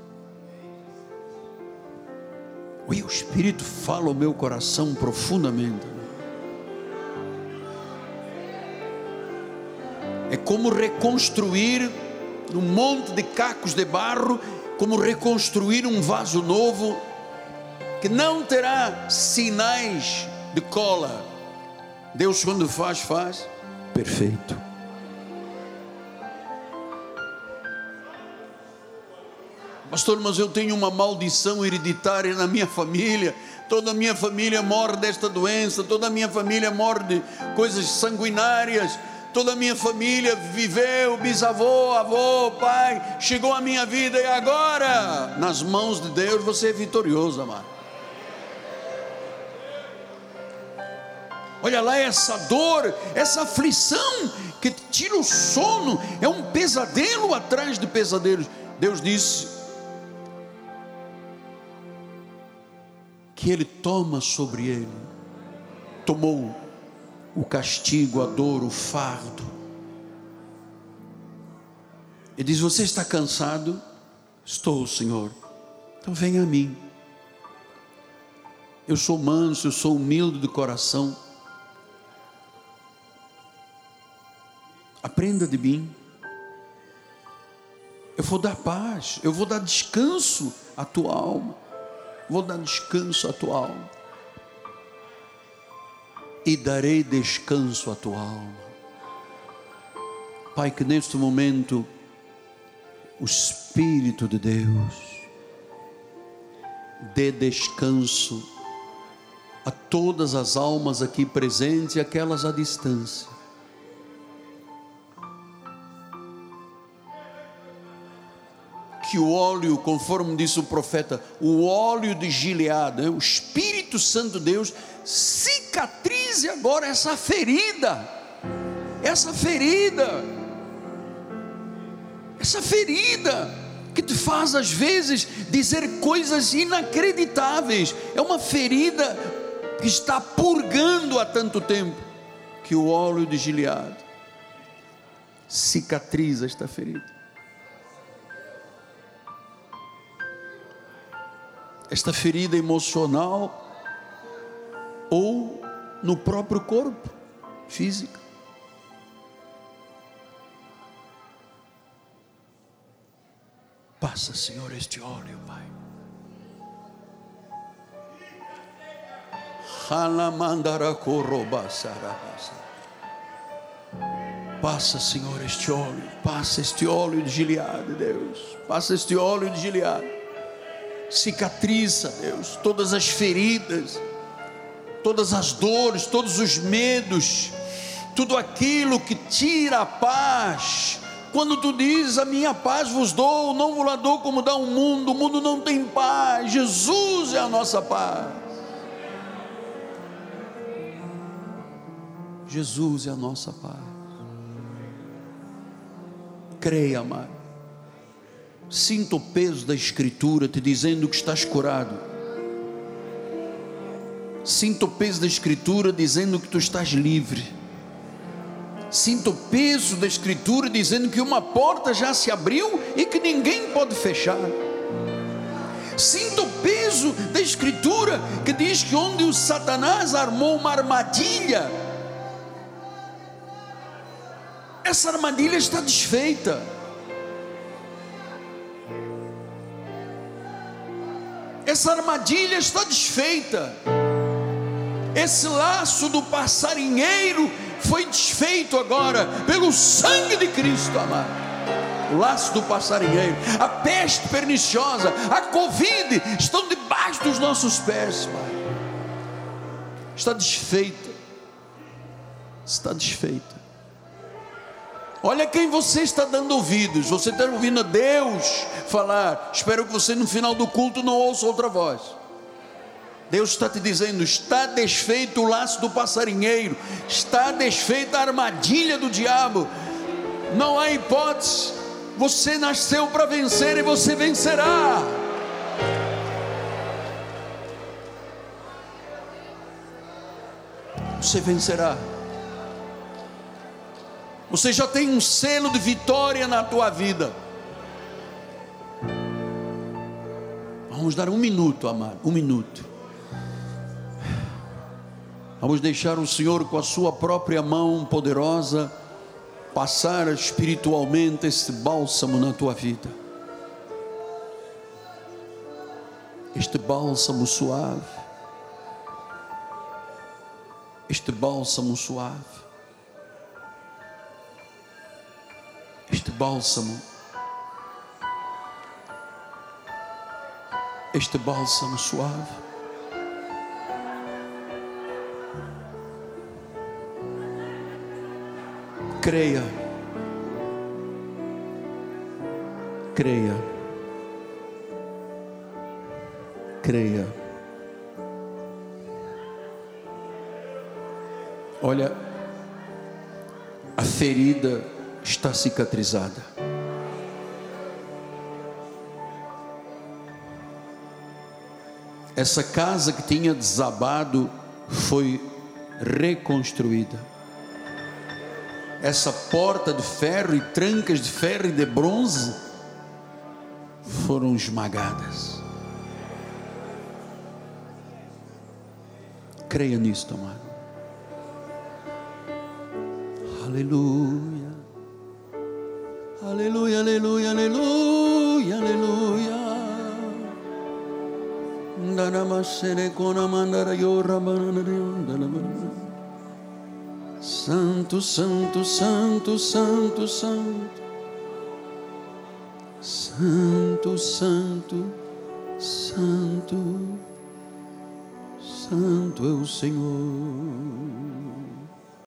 O Espírito fala o meu coração profundamente. É como reconstruir um monte de cacos de barro, como reconstruir um vaso novo que não terá sinais de cola. Deus, quando faz, faz perfeito. Pastor, mas eu tenho uma maldição hereditária na minha família. Toda a minha família morre desta doença, toda a minha família morre de coisas sanguinárias. Toda a minha família viveu, bisavô, avô, pai, chegou a minha vida e agora, nas mãos de Deus, você é vitorioso, amado. Olha lá essa dor, essa aflição que tira o sono, é um pesadelo atrás de pesadelos. Deus disse: que ele toma sobre ele, tomou o castigo, a dor, o fardo. Ele diz: Você está cansado? Estou, Senhor. Então venha a mim. Eu sou manso, eu sou humilde de coração. Aprenda de mim. Eu vou dar paz, eu vou dar descanso à tua alma vou dar descanso à tua alma. E darei descanso à tua alma. Pai, que neste momento o Espírito de Deus dê descanso a todas as almas aqui presentes e aquelas à distância. Que o óleo, conforme disse o profeta, o óleo de Gilead, né, o Espírito Santo de Deus, cicatrize agora essa ferida, essa ferida, essa ferida que te faz às vezes dizer coisas inacreditáveis, é uma ferida que está purgando há tanto tempo, que o óleo de Gilead cicatriza esta ferida. Esta ferida emocional ou no próprio corpo físico. Passa, Senhor, este óleo, Pai. Passa, Senhor, este óleo. Passa este óleo de Gileade, Deus. Passa este óleo de Gileade. Cicatriza, Deus, todas as feridas, todas as dores, todos os medos, tudo aquilo que tira a paz. Quando tu dizes a minha paz vos dou, não vos la dou como dá o mundo, o mundo não tem paz, Jesus é a nossa paz. Jesus é a nossa paz. Creia, amado. Sinta o peso da Escritura te dizendo que estás curado. Sinta o peso da Escritura dizendo que tu estás livre. Sinta o peso da Escritura dizendo que uma porta já se abriu e que ninguém pode fechar. Sinta o peso da Escritura que diz que onde o Satanás armou uma armadilha, essa armadilha está desfeita. Essa armadilha está desfeita. Esse laço do passarinheiro foi desfeito agora pelo sangue de Cristo, amado. O laço do passarinheiro, a peste perniciosa, a Covid estão debaixo dos nossos pés, Pai. Está desfeita. Está desfeita. Olha quem você está dando ouvidos. Você está ouvindo a Deus falar. Espero que você no final do culto não ouça outra voz. Deus está te dizendo: está desfeito o laço do passarinheiro, está desfeita a armadilha do diabo. Não há hipótese. Você nasceu para vencer e você vencerá. Você vencerá. Você já tem um selo de vitória na tua vida. Vamos dar um minuto, amado, um minuto. Vamos deixar o Senhor com a sua própria mão poderosa passar espiritualmente este bálsamo na tua vida. Este bálsamo suave. Este bálsamo suave. Este bálsamo, este bálsamo suave. Creia, creia, creia. Olha, a ferida está cicatrizada. Essa casa que tinha desabado foi reconstruída. Essa porta de ferro e trancas de ferro e de bronze foram esmagadas. Creia nisto, amado. Aleluia. Aleluia, aleluia, aleluia, aleluia. Santo, santo, santo, santo, santo. Santo, santo, santo. Santo é o Senhor.